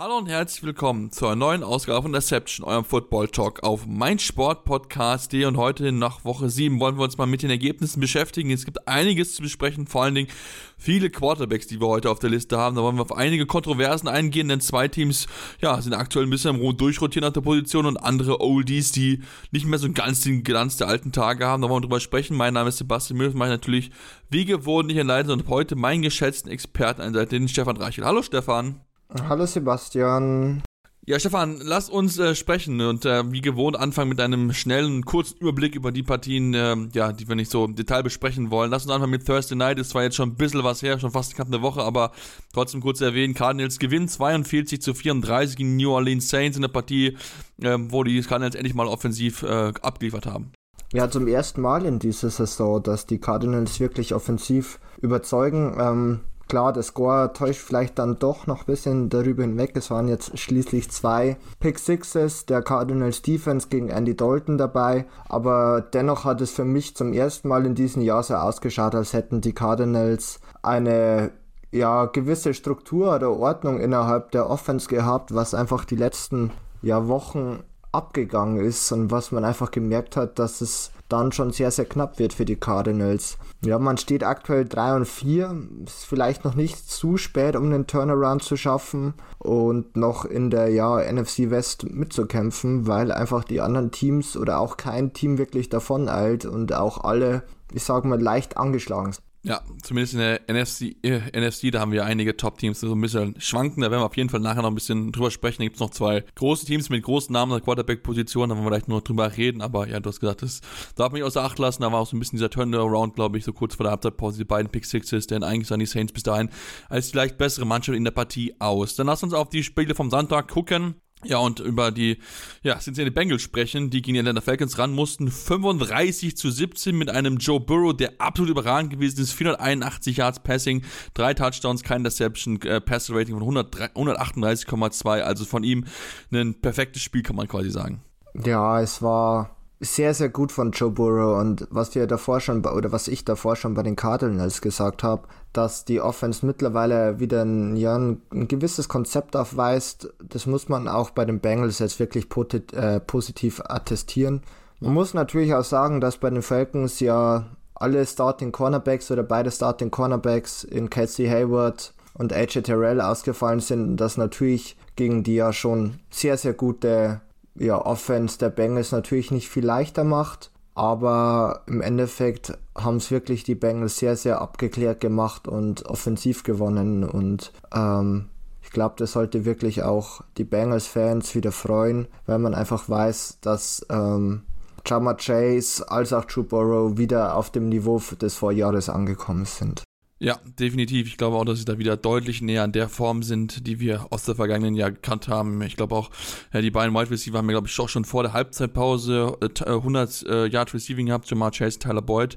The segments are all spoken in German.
Hallo und herzlich willkommen zur neuen Ausgabe von Deception, eurem Football Talk auf meinsportpodcast.de und heute nach Woche 7 wollen wir uns mal mit den Ergebnissen beschäftigen. Es gibt einiges zu besprechen, vor allen Dingen viele Quarterbacks, die wir heute auf der Liste haben. Da wollen wir auf einige Kontroversen eingehen, denn zwei Teams ja, sind aktuell ein bisschen am Durchrotieren nach der Position und andere Oldies, die nicht mehr so ganz den Glanz der alten Tage haben. Da wollen wir drüber sprechen. Mein Name ist Sebastian Müller, mache natürlich wie gewohnt nicht alleine und heute meinen geschätzten Experten ein, den Stefan Reichel. Hallo Stefan. Hallo Sebastian. Ja, Stefan, lass uns äh, sprechen und äh, wie gewohnt anfangen mit einem schnellen, kurzen Überblick über die Partien, äh, ja, die wir nicht so im Detail besprechen wollen. Lass uns anfangen mit Thursday Night. Ist zwar jetzt schon ein bisschen was her, schon fast knapp eine Woche, aber trotzdem kurz erwähnen. Cardinals gewinnen 42 zu 34 gegen New Orleans Saints in der Partie, ähm, wo die Cardinals endlich mal offensiv äh, abgeliefert haben. Ja, zum ersten Mal in dieser Saison, dass die Cardinals wirklich offensiv überzeugen. Ähm, Klar, der Score täuscht vielleicht dann doch noch ein bisschen darüber hinweg. Es waren jetzt schließlich zwei Pick Sixes der Cardinals Defense gegen Andy Dalton dabei. Aber dennoch hat es für mich zum ersten Mal in diesem Jahr so ausgeschaut, als hätten die Cardinals eine ja, gewisse Struktur oder Ordnung innerhalb der Offense gehabt, was einfach die letzten ja, Wochen abgegangen ist und was man einfach gemerkt hat, dass es dann schon sehr, sehr knapp wird für die Cardinals. Ja, man steht aktuell 3 und 4, ist vielleicht noch nicht zu spät, um den Turnaround zu schaffen und noch in der ja, NFC West mitzukämpfen, weil einfach die anderen Teams oder auch kein Team wirklich davon eilt und auch alle, ich sag mal, leicht angeschlagen sind. Ja, zumindest in der NFC, äh, NFC da haben wir einige Top-Teams, die so ein bisschen schwanken. Da werden wir auf jeden Fall nachher noch ein bisschen drüber sprechen. Da gibt es noch zwei große Teams mit großen Namen der Quarterback-Position, da wollen wir vielleicht nur drüber reden. Aber ja, du hast gesagt, das darf mich außer Acht lassen. Da war auch so ein bisschen dieser Turnaround, glaube ich, so kurz vor der Halbzeitpause, die beiden Pick-Sixes, denn eigentlich sahen die Saints bis dahin als vielleicht bessere Mannschaft in der Partie aus. Dann lass uns auf die Spiele vom Sonntag gucken. Ja, und über die ja, Cincinnati Bengals sprechen, die gegen die Atlanta Falcons ran mussten. 35 zu 17 mit einem Joe Burrow, der absolut überragend gewesen ist. 481 Yards Passing, drei Touchdowns, kein Deception, äh, Pass Rating von 138,2. Also von ihm ein perfektes Spiel, kann man quasi sagen. Ja, es war sehr, sehr gut von Joe Burrow und was wir davor schon, oder was ich davor schon bei den Cardinals gesagt habe, dass die Offense mittlerweile wieder ein, ja, ein, gewisses Konzept aufweist, das muss man auch bei den Bengals jetzt wirklich äh, positiv attestieren. Man muss natürlich auch sagen, dass bei den Falcons ja alle Starting Cornerbacks oder beide Starting Cornerbacks in Kelsey Hayward und AJ Terrell ausgefallen sind das natürlich gegen die ja schon sehr, sehr gute ja, Offense der Bengals natürlich nicht viel leichter macht. Aber im Endeffekt haben es wirklich die Bengals sehr, sehr abgeklärt gemacht und offensiv gewonnen. Und ähm, ich glaube, das sollte wirklich auch die Bengals-Fans wieder freuen, weil man einfach weiß, dass ähm, Jama Chase als auch Drew Burrow wieder auf dem Niveau des Vorjahres angekommen sind. Ja, definitiv. Ich glaube auch, dass sie da wieder deutlich näher an der Form sind, die wir aus der vergangenen Jahr gekannt haben. Ich glaube auch, ja, die beiden Wide Receiver haben wir, glaube ich, auch schon vor der Halbzeitpause äh, 100 äh, Yard Receiving gehabt, Jamar Chase, Tyler Boyd,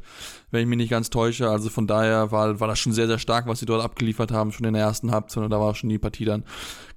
wenn ich mich nicht ganz täusche. Also von daher war, war das schon sehr, sehr stark, was sie dort abgeliefert haben, schon in der ersten Halbzeit. Und da war schon die Partie dann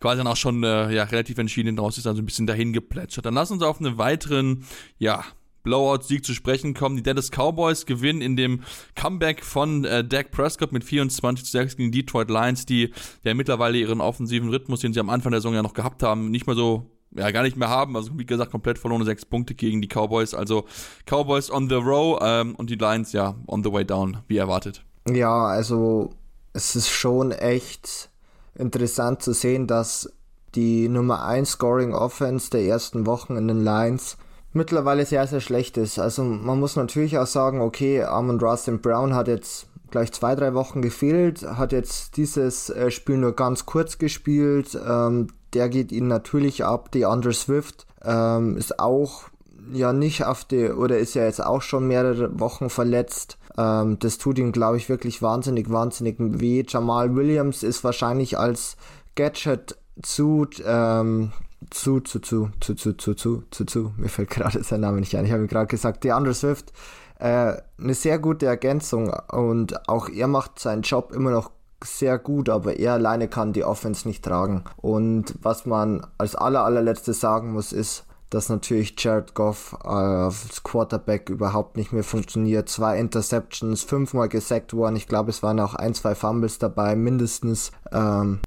quasi dann auch schon äh, ja, relativ entschieden draus, ist dann so ein bisschen dahin geplätschert. Dann lass uns auf einen weiteren, ja, Blowout-Sieg zu sprechen kommen. Die Dallas Cowboys gewinnen in dem Comeback von äh, Dak Prescott mit 24 zu 6 gegen die Detroit Lions, die ja mittlerweile ihren offensiven Rhythmus, den sie am Anfang der Saison ja noch gehabt haben, nicht mehr so ja, gar nicht mehr haben. Also wie gesagt, komplett verlorene sechs Punkte gegen die Cowboys. Also Cowboys on the row ähm, und die Lions ja on the way down, wie erwartet. Ja, also es ist schon echt interessant zu sehen, dass die Nummer 1 Scoring Offense der ersten Wochen in den Lions mittlerweile sehr, sehr schlecht ist. Also man muss natürlich auch sagen, okay, Armand Rustin Brown hat jetzt gleich zwei, drei Wochen gefehlt, hat jetzt dieses äh, Spiel nur ganz kurz gespielt. Ähm, der geht ihnen natürlich ab. Die Under Swift ähm, ist auch ja nicht auf die, oder ist ja jetzt auch schon mehrere Wochen verletzt. Ähm, das tut ihm, glaube ich, wirklich wahnsinnig, wahnsinnig weh. Jamal Williams ist wahrscheinlich als Gadget zu ähm, zu, zu, zu, zu, zu, zu, zu, zu, zu, mir fällt gerade sein Name nicht ein. Ich habe gerade gesagt, DeAndre Swift, äh, eine sehr gute Ergänzung und auch er macht seinen Job immer noch sehr gut, aber er alleine kann die Offense nicht tragen. Und was man als aller, allerletztes sagen muss, ist, dass natürlich Jared Goff äh, als Quarterback überhaupt nicht mehr funktioniert. Zwei Interceptions, fünfmal gesackt worden. Ich glaube, es waren auch ein, zwei Fumbles dabei, mindestens. Ähm,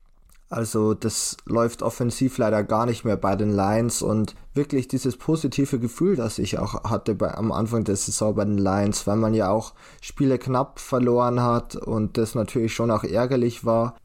also das läuft offensiv leider gar nicht mehr bei den Lions und wirklich dieses positive Gefühl, das ich auch hatte bei, am Anfang der Saison bei den Lions, weil man ja auch Spiele knapp verloren hat und das natürlich schon auch ärgerlich war,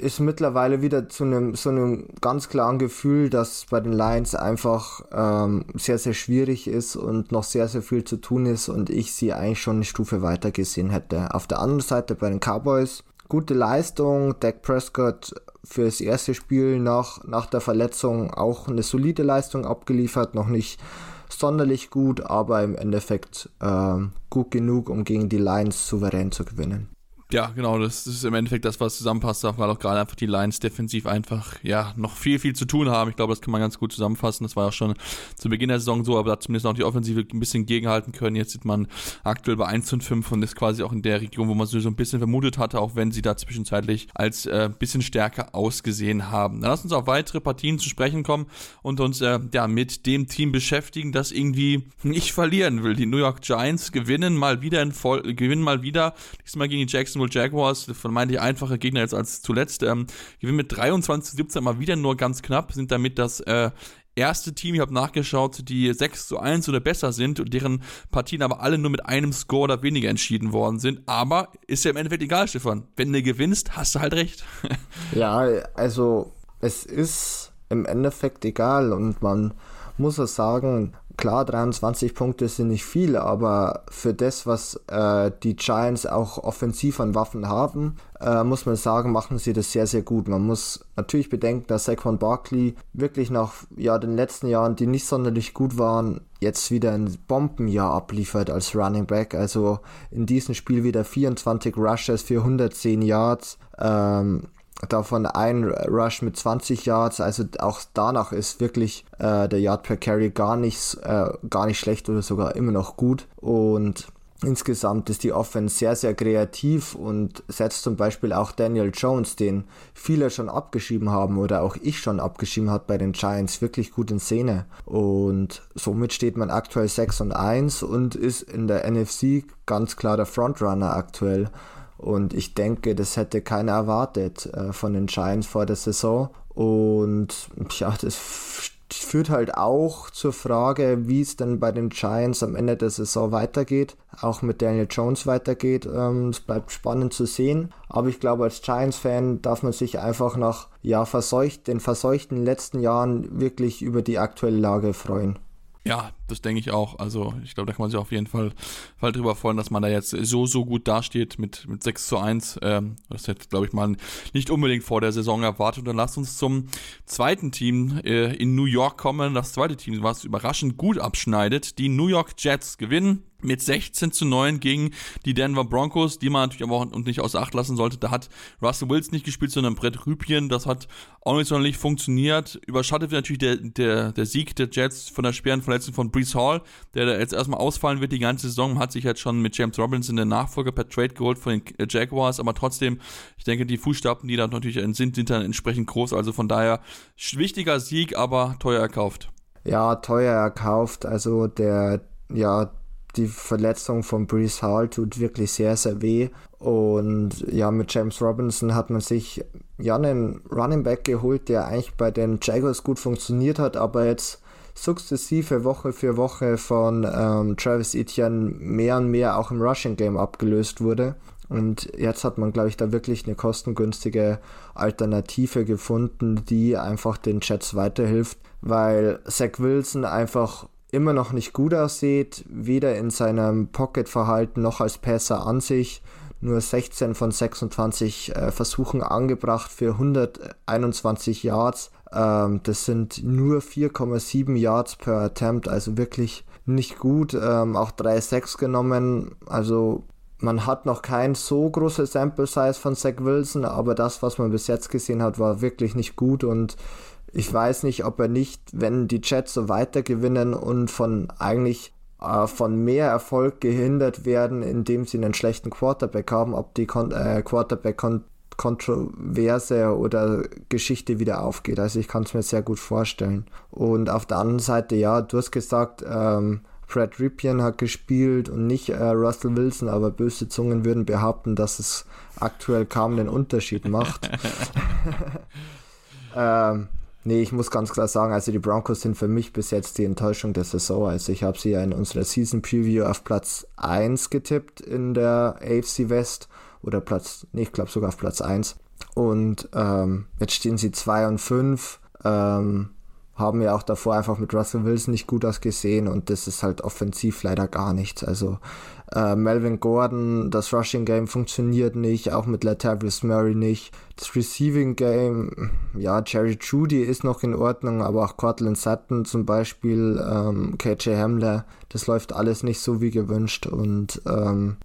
ist mittlerweile wieder zu einem so einem ganz klaren Gefühl, dass bei den Lions einfach ähm, sehr, sehr schwierig ist und noch sehr, sehr viel zu tun ist und ich sie eigentlich schon eine Stufe weiter gesehen hätte. Auf der anderen Seite bei den Cowboys gute Leistung, Dak Prescott für das erste Spiel nach, nach der Verletzung auch eine solide Leistung abgeliefert, noch nicht sonderlich gut, aber im Endeffekt äh, gut genug, um gegen die Lions souverän zu gewinnen. Ja, genau, das ist im Endeffekt das, was zusammenpasst, weil auch gerade einfach die Lions defensiv einfach, ja, noch viel, viel zu tun haben. Ich glaube, das kann man ganz gut zusammenfassen. Das war auch schon zu Beginn der Saison so, aber da hat zumindest auch die Offensive ein bisschen gegenhalten können. Jetzt sieht man aktuell bei 1 und 5 und ist quasi auch in der Region, wo man so ein bisschen vermutet hatte, auch wenn sie da zwischenzeitlich als äh, bisschen stärker ausgesehen haben. Dann lass uns auf weitere Partien zu sprechen kommen und uns äh, ja mit dem Team beschäftigen, das irgendwie nicht verlieren will. Die New York Giants gewinnen mal wieder in voll, gewinnen mal wieder, diesmal gegen die Jackson Jacksonville Jaguars, vermeintlich einfache Gegner jetzt als zuletzt, ähm, gewinnen mit 23 17 mal wieder nur ganz knapp, sind damit das äh, erste Team, ich habe nachgeschaut, die 6 zu 1 oder besser sind und deren Partien aber alle nur mit einem Score oder weniger entschieden worden sind. Aber ist ja im Endeffekt egal, Stefan. Wenn du gewinnst, hast du halt recht. ja, also es ist im Endeffekt egal und man muss es sagen, klar, 23 Punkte sind nicht viel, aber für das, was äh, die Giants auch offensiv an Waffen haben, äh, muss man sagen, machen sie das sehr, sehr gut. Man muss natürlich bedenken, dass Saquon Barkley wirklich nach ja, den letzten Jahren, die nicht sonderlich gut waren, jetzt wieder ein Bombenjahr abliefert als Running Back. Also in diesem Spiel wieder 24 Rushes für 110 Yards. Ähm, davon ein Rush mit 20 Yards, also auch danach ist wirklich äh, der Yard per Carry gar nicht, äh, gar nicht schlecht oder sogar immer noch gut und Insgesamt ist die Offense sehr, sehr kreativ und setzt zum Beispiel auch Daniel Jones, den viele schon abgeschrieben haben oder auch ich schon abgeschrieben hat bei den Giants, wirklich gut in Szene. Und somit steht man aktuell 6 und 1 und ist in der NFC ganz klar der Frontrunner aktuell. Und ich denke, das hätte keiner erwartet äh, von den Giants vor der Saison. Und ja, das führt halt auch zur Frage, wie es denn bei den Giants am Ende der Saison weitergeht. Auch mit Daniel Jones weitergeht. Ähm, es bleibt spannend zu sehen. Aber ich glaube, als Giants-Fan darf man sich einfach nach ja, verseucht, den verseuchten letzten Jahren wirklich über die aktuelle Lage freuen. Ja, das denke ich auch. Also ich glaube, da kann man sich auf jeden Fall, Fall drüber freuen, dass man da jetzt so, so gut dasteht mit, mit 6 zu 1. Ähm, das hätte, glaube ich, mal nicht unbedingt vor der Saison erwartet. Und dann lasst uns zum zweiten Team äh, in New York kommen. Das zweite Team, was überraschend gut abschneidet. Die New York Jets gewinnen mit 16 zu 9 gegen die Denver Broncos, die man natürlich aber auch nicht außer Acht lassen sollte. Da hat Russell Wilson nicht gespielt, sondern Brett Rüpien. Das hat auch nicht sonderlich funktioniert. Überschattet wird natürlich der, der, der Sieg der Jets von der schweren Verletzung von Brees Hall, der da jetzt erstmal ausfallen wird die ganze Saison. Hat sich jetzt schon mit James Robinson den Nachfolger per Trade geholt von den Jaguars. Aber trotzdem, ich denke, die Fußstapfen, die da natürlich sind, sind dann entsprechend groß. Also von daher, wichtiger Sieg, aber teuer erkauft. Ja, teuer erkauft. Also der, ja, die Verletzung von Brees Hall tut wirklich sehr, sehr weh. Und ja, mit James Robinson hat man sich ja einen Running Back geholt, der eigentlich bei den Jaguars gut funktioniert hat, aber jetzt sukzessive Woche für Woche von ähm, Travis Etienne mehr und mehr auch im Rushing Game abgelöst wurde. Und jetzt hat man, glaube ich, da wirklich eine kostengünstige Alternative gefunden, die einfach den Jets weiterhilft, weil Zach Wilson einfach immer noch nicht gut aussieht, weder in seinem Pocket-Verhalten noch als Passer an sich. Nur 16 von 26 äh, Versuchen angebracht für 121 Yards. Ähm, das sind nur 4,7 Yards per Attempt, also wirklich nicht gut. Ähm, auch 3,6 genommen, also man hat noch kein so großes Sample Size von Zach Wilson, aber das, was man bis jetzt gesehen hat, war wirklich nicht gut und ich weiß nicht, ob er nicht, wenn die Jets so weiter gewinnen und von eigentlich äh, von mehr Erfolg gehindert werden, indem sie einen schlechten Quarterback haben, ob die Kon äh, Quarterback Kontroverse oder Geschichte wieder aufgeht. Also ich kann es mir sehr gut vorstellen. Und auf der anderen Seite, ja, du hast gesagt, ähm, Brad Ripien hat gespielt und nicht äh, Russell Wilson, aber böse Zungen würden behaupten, dass es aktuell kaum den Unterschied macht. ähm, nee, ich muss ganz klar sagen, also die Broncos sind für mich bis jetzt die Enttäuschung der Saison. Also ich habe sie ja in unserer Season Preview auf Platz 1 getippt in der AFC West oder Platz, nee, ich glaube sogar auf Platz 1. Und ähm, jetzt stehen sie 2 und 5. Ähm, haben ja auch davor einfach mit Russell Wilson nicht gut ausgesehen und das ist halt offensiv leider gar nichts. Also äh, Melvin Gordon, das Rushing Game funktioniert nicht, auch mit Latavius Murray nicht. Das Receiving Game, ja, Jerry Judy ist noch in Ordnung, aber auch Cortland Sutton zum Beispiel, ähm, KJ Hamler, das läuft alles nicht so wie gewünscht und ähm,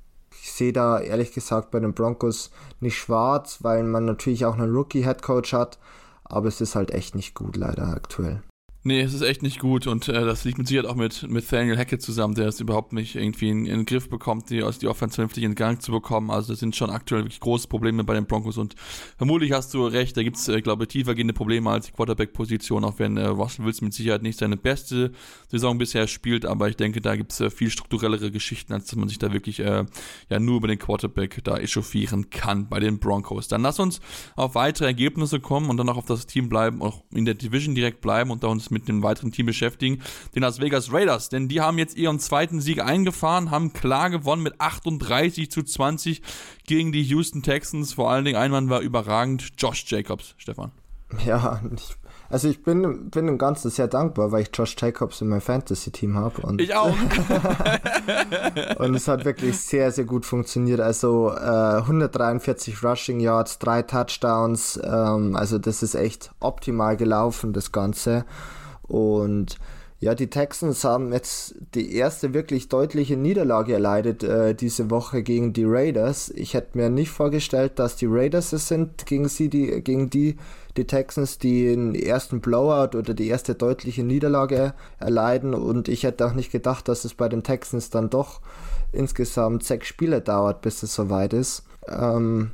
ich sehe da ehrlich gesagt bei den Broncos nicht schwarz, weil man natürlich auch einen Rookie-Head Coach hat aber es ist halt echt nicht gut leider aktuell. Nee, es ist echt nicht gut und äh, das liegt mit Sicherheit auch mit, mit Daniel Hackett zusammen, der es überhaupt nicht irgendwie in, in den Griff bekommt, die, also die Offense vernünftig in Gang zu bekommen. Also das sind schon aktuell wirklich große Probleme bei den Broncos und vermutlich hast du recht, da gibt es, äh, glaube ich, tiefergehende Probleme als die Quarterback-Position, auch wenn äh, Russell Wilson mit Sicherheit nicht seine beste Saison bisher spielt, aber ich denke, da gibt es äh, viel strukturellere Geschichten, als dass man sich da wirklich äh, ja nur über den Quarterback da echauffieren kann bei den Broncos. Dann lass uns auf weitere Ergebnisse kommen und dann auch auf das Team bleiben, auch in der Division direkt bleiben und da uns mit einem weiteren Team beschäftigen, den Las Vegas Raiders. Denn die haben jetzt ihren zweiten Sieg eingefahren, haben klar gewonnen mit 38 zu 20 gegen die Houston Texans. Vor allen Dingen ein Mann war überragend, Josh Jacobs, Stefan. Ja, ich, also ich bin, bin im Ganzen sehr dankbar, weil ich Josh Jacobs in meinem Fantasy-Team habe. Ich auch. und es hat wirklich sehr, sehr gut funktioniert. Also äh, 143 Rushing Yards, drei Touchdowns. Ähm, also das ist echt optimal gelaufen, das Ganze. Und ja, die Texans haben jetzt die erste wirklich deutliche Niederlage erleidet äh, diese Woche gegen die Raiders. Ich hätte mir nicht vorgestellt, dass die Raiders es sind gegen sie, die, gegen die, die Texans, die den ersten Blowout oder die erste deutliche Niederlage erleiden. Und ich hätte auch nicht gedacht, dass es bei den Texans dann doch insgesamt sechs Spiele dauert, bis es soweit ist. Ähm,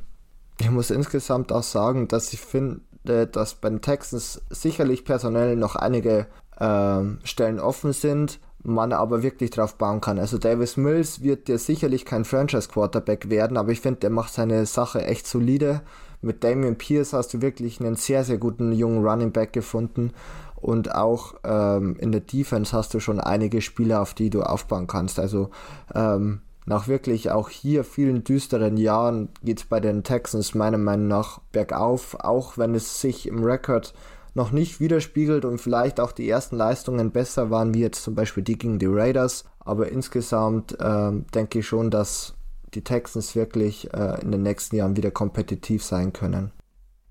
ich muss insgesamt auch sagen, dass ich finde, dass bei den Texans sicherlich personell noch einige äh, Stellen offen sind, man aber wirklich drauf bauen kann. Also Davis Mills wird dir sicherlich kein Franchise Quarterback werden, aber ich finde, der macht seine Sache echt solide. Mit Damian Pierce hast du wirklich einen sehr, sehr guten jungen Running Back gefunden. Und auch ähm, in der Defense hast du schon einige Spieler, auf die du aufbauen kannst. Also ähm, nach wirklich auch hier vielen düsteren Jahren geht es bei den Texans meiner Meinung nach bergauf, auch wenn es sich im Rekord noch nicht widerspiegelt und vielleicht auch die ersten Leistungen besser waren, wie jetzt zum Beispiel die gegen die Raiders. Aber insgesamt äh, denke ich schon, dass die Texans wirklich äh, in den nächsten Jahren wieder kompetitiv sein können.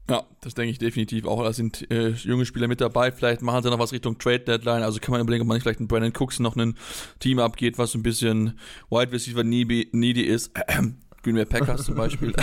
Ja, das denke ich definitiv auch. Da sind äh, junge Spieler mit dabei. Vielleicht machen sie noch was Richtung Trade Deadline. Also kann man überlegen, ob man nicht vielleicht einen Brandon Cooks noch ein Team abgeht, was ein bisschen Wide Receiver needy ist. Green Bay Packers zum Beispiel.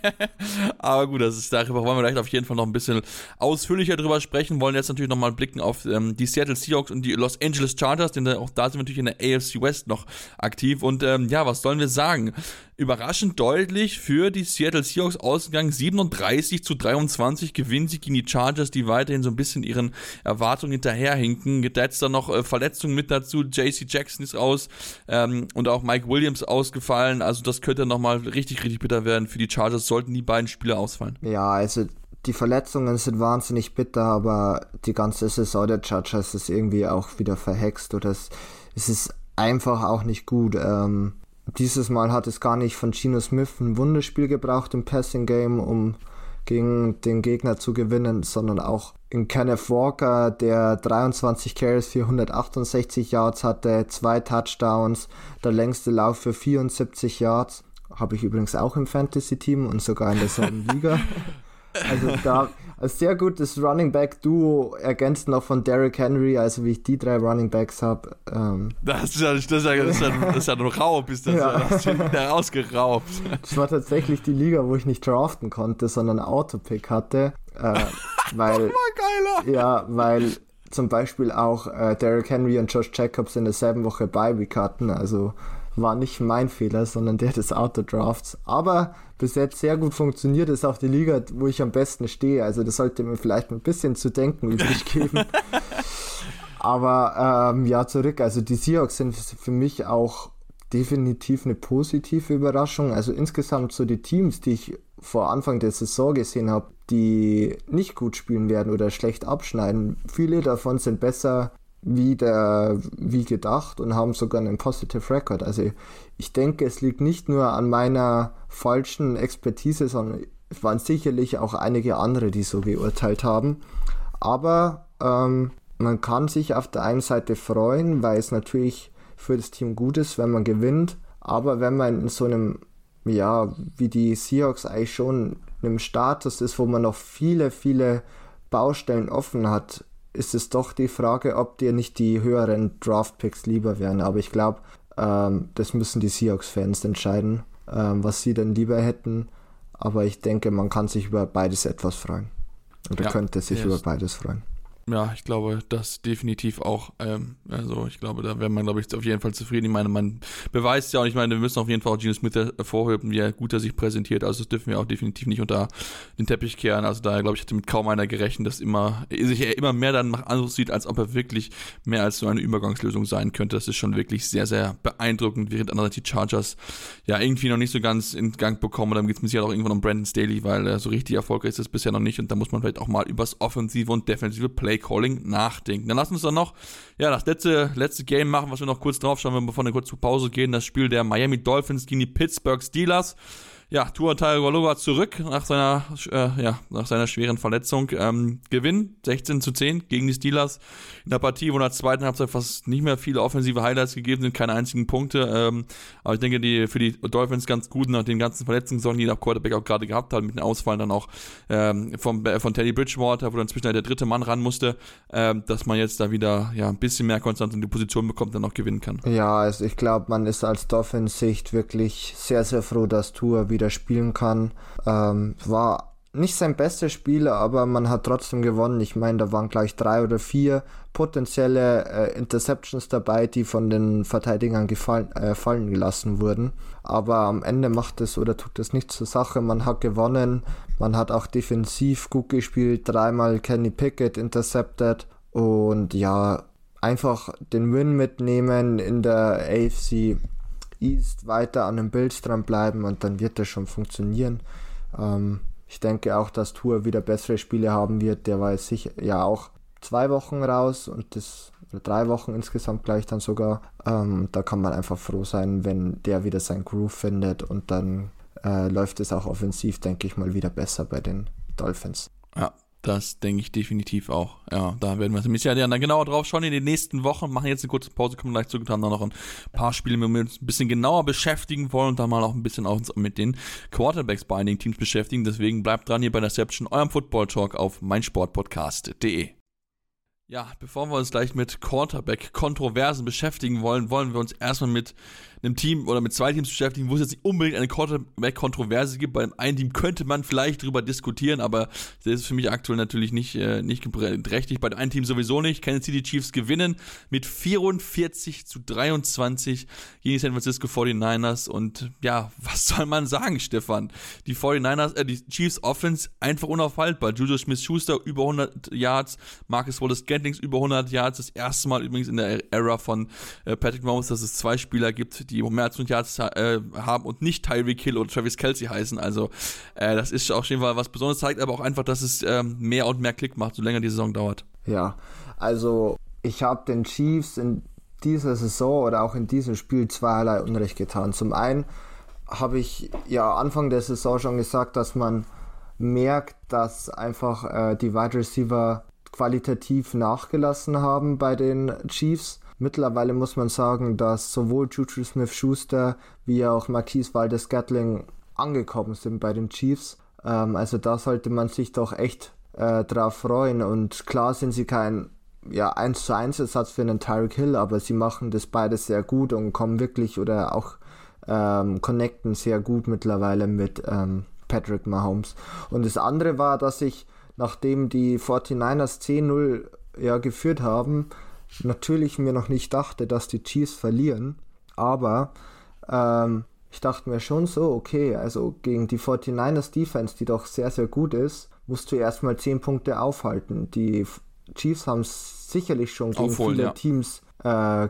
Aber gut, das ist darüber wollen wir gleich auf jeden Fall noch ein bisschen ausführlicher drüber sprechen. Wollen jetzt natürlich nochmal blicken auf ähm, die Seattle Seahawks und die Los Angeles Chargers, denn auch da sind wir natürlich in der AFC West noch aktiv. Und ähm, ja, was sollen wir sagen? Überraschend deutlich für die Seattle Seahawks Ausgang 37 zu 23 gewinnen sie gegen die Chargers, die weiterhin so ein bisschen ihren Erwartungen hinterherhinken. Da jetzt dann noch äh, Verletzungen mit dazu. JC Jackson ist raus ähm, und auch Mike Williams ausgefallen. Also das könnte noch nochmal richtig, richtig bitter werden für die Chargers, sollten die beiden Spieler ausfallen. Ja, also die Verletzungen sind wahnsinnig bitter, aber die ganze Saison der Chargers ist irgendwie auch wieder verhext oder es, es ist einfach auch nicht gut. Ähm, dieses Mal hat es gar nicht von Gino Smith ein Wunderspiel gebraucht im Passing Game, um gegen den Gegner zu gewinnen, sondern auch in Kenneth Walker, der 23 Carries für 168 Yards hatte, zwei Touchdowns, der längste Lauf für 74 Yards. Habe ich übrigens auch im Fantasy-Team und sogar in derselben Liga. Also da ein sehr gutes Running Back Duo ergänzt noch von Derrick Henry, also wie ich die drei Running Backs habe. Ähm. Das, ist ja, das, ist ja, das, ist ja, das ist ja ein Raub, ist das, ja. das wieder rausgeraubt. Das war tatsächlich die Liga, wo ich nicht draften konnte, sondern Autopick hatte. Äh, weil, geiler. Ja, weil zum Beispiel auch äh, Derrick Henry und Josh Jacobs in derselben Woche bei Week hatten, also war nicht mein Fehler, sondern der des Autodrafts. Aber bis jetzt sehr gut funktioniert, ist auch die Liga, wo ich am besten stehe. Also das sollte mir vielleicht ein bisschen zu denken übrig geben. Aber ähm, ja, zurück. Also die Seahawks sind für mich auch definitiv eine positive Überraschung. Also insgesamt so die Teams, die ich vor Anfang der Saison gesehen habe, die nicht gut spielen werden oder schlecht abschneiden. Viele davon sind besser wie, der, wie gedacht und haben sogar einen Positive Record. Also ich denke, es liegt nicht nur an meiner falschen Expertise, sondern es waren sicherlich auch einige andere, die so geurteilt haben. Aber ähm, man kann sich auf der einen Seite freuen, weil es natürlich für das Team gut ist, wenn man gewinnt. Aber wenn man in so einem, ja, wie die Seahawks eigentlich schon in einem Status ist, wo man noch viele, viele Baustellen offen hat, ist es doch die Frage, ob dir nicht die höheren Draft-Picks lieber wären. Aber ich glaube, ähm, das müssen die Seahawks-Fans entscheiden, ähm, was sie denn lieber hätten. Aber ich denke, man kann sich über beides etwas freuen. Oder ja, könnte sich über beides freuen. Ja, ich glaube, das definitiv auch. Ähm, also ich glaube, da wäre man, glaube ich, auf jeden Fall zufrieden. Ich meine, man beweist ja auch, ich meine, wir müssen auf jeden Fall auch Gino Smith hervorheben, wie er gut er sich präsentiert. Also das dürfen wir auch definitiv nicht unter den Teppich kehren. Also da, glaube ich, hätte mit kaum einer gerechnet, dass immer, sich er immer mehr dann nach Anruf sieht, als ob er wirklich mehr als so eine Übergangslösung sein könnte. Das ist schon wirklich sehr, sehr beeindruckend, während andere die Chargers ja irgendwie noch nicht so ganz in Gang bekommen. Und dann geht es mit Sicherheit auch irgendwann um Brandon Staley, weil äh, so richtig erfolgreich ist es bisher noch nicht. Und da muss man vielleicht auch mal übers offensive und defensive Play Play Calling nachdenken. Dann lass uns dann noch, ja, das letzte, letzte Game machen, was wir noch kurz drauf schauen, bevor wir kurz zur Pause gehen. Das Spiel der Miami Dolphins gegen die Pittsburgh Steelers ja, Tua Tagovailoa zurück nach seiner, äh, ja, nach seiner schweren Verletzung. Ähm, Gewinn 16 zu 10 gegen die Steelers. In der Partie, wo in der zweiten Halbzeit fast nicht mehr viele offensive Highlights gegeben sind, keine einzigen Punkte. Ähm, aber ich denke, die für die Dolphins ganz gut nach den ganzen Verletzungssorgen, die der Quarterback auch gerade gehabt hat, mit den Ausfallen dann auch ähm, vom, äh, von Teddy Bridgewater, wo dann zwischendurch der dritte Mann ran musste, ähm, dass man jetzt da wieder ja, ein bisschen mehr Konstanz in die Position bekommt, dann auch gewinnen kann. Ja, also ich glaube, man ist als Dolphins-Sicht wirklich sehr, sehr froh, dass Tour wieder wieder spielen kann. Ähm, war nicht sein bestes Spiel, aber man hat trotzdem gewonnen. Ich meine, da waren gleich drei oder vier potenzielle äh, Interceptions dabei, die von den Verteidigern gefallen, äh, fallen gelassen wurden. Aber am Ende macht es oder tut es nichts zur Sache. Man hat gewonnen. Man hat auch defensiv gut gespielt. Dreimal Kenny Pickett intercepted. Und ja, einfach den Win mitnehmen in der AFC East weiter an den Bills dranbleiben und dann wird das schon funktionieren. Ähm, ich denke auch, dass Tour wieder bessere Spiele haben wird. Der war jetzt sicher ja auch zwei Wochen raus und das oder drei Wochen insgesamt gleich dann sogar. Ähm, da kann man einfach froh sein, wenn der wieder sein Groove findet und dann äh, läuft es auch offensiv, denke ich mal, wieder besser bei den Dolphins. Ja, das denke ich definitiv auch. Ja, da werden wir uns ja dann genauer drauf schauen in den nächsten Wochen. Machen jetzt eine kurze Pause, kommen gleich zurück und haben dann noch ein paar Spiele, mit wir uns ein bisschen genauer beschäftigen wollen und dann mal auch ein bisschen auch mit den Quarterbacks bei einigen Teams beschäftigen. Deswegen bleibt dran hier bei der Deception, eurem Football Talk auf meinsportpodcast.de. Ja, bevor wir uns gleich mit Quarterback-Kontroversen beschäftigen wollen, wollen wir uns erstmal mit einem Team oder mit zwei Teams beschäftigen, wo es jetzt nicht unbedingt eine Quarterback-Kontroverse gibt. Beim einen Team könnte man vielleicht drüber diskutieren, aber das ist für mich aktuell natürlich nicht, äh, nicht trächtig. Bei dem einen Team sowieso nicht. Kansas City Chiefs gewinnen mit 44 zu 23 gegen die San Francisco 49ers. Und ja, was soll man sagen, Stefan? Die 49ers, äh, die Chiefs Offense einfach unaufhaltbar. Juju Smith-Schuster über 100 Yards, Marcus Wallace-Scantling über 100 Yards. Das erste Mal übrigens in der Ära von äh, Patrick Mahomes, dass es zwei Spieler gibt, die mehr als 100 Yards äh, haben und nicht Tyreek Hill oder Travis Kelsey heißen. Also äh, das ist auf jeden Fall was Besonderes, zeigt aber auch einfach, dass es ähm, mehr und mehr Klick macht, so länger die Saison dauert. Ja, also ich habe den Chiefs in dieser Saison oder auch in diesem Spiel zweierlei Unrecht getan. Zum einen habe ich ja Anfang der Saison schon gesagt, dass man merkt, dass einfach äh, die Wide Receiver qualitativ nachgelassen haben bei den Chiefs. Mittlerweile muss man sagen, dass sowohl Juju Smith-Schuster wie auch Marquise Valdes-Gatling angekommen sind bei den Chiefs. Ähm, also da sollte man sich doch echt äh, drauf freuen. Und klar sind sie kein ja, 1 zu 1 Ersatz für einen Tyreek Hill, aber sie machen das beides sehr gut und kommen wirklich oder auch ähm, connecten sehr gut mittlerweile mit ähm, Patrick Mahomes. Und das andere war, dass ich, nachdem die 49ers 10-0 ja, geführt haben, natürlich mir noch nicht dachte, dass die Chiefs verlieren, aber Ähm, ich dachte mir schon so, okay, also gegen die 49ers Defense, die doch sehr, sehr gut ist, musst du erstmal 10 Punkte aufhalten. Die Chiefs haben es sicherlich schon gegen Aufholen, viele ja. Teams äh,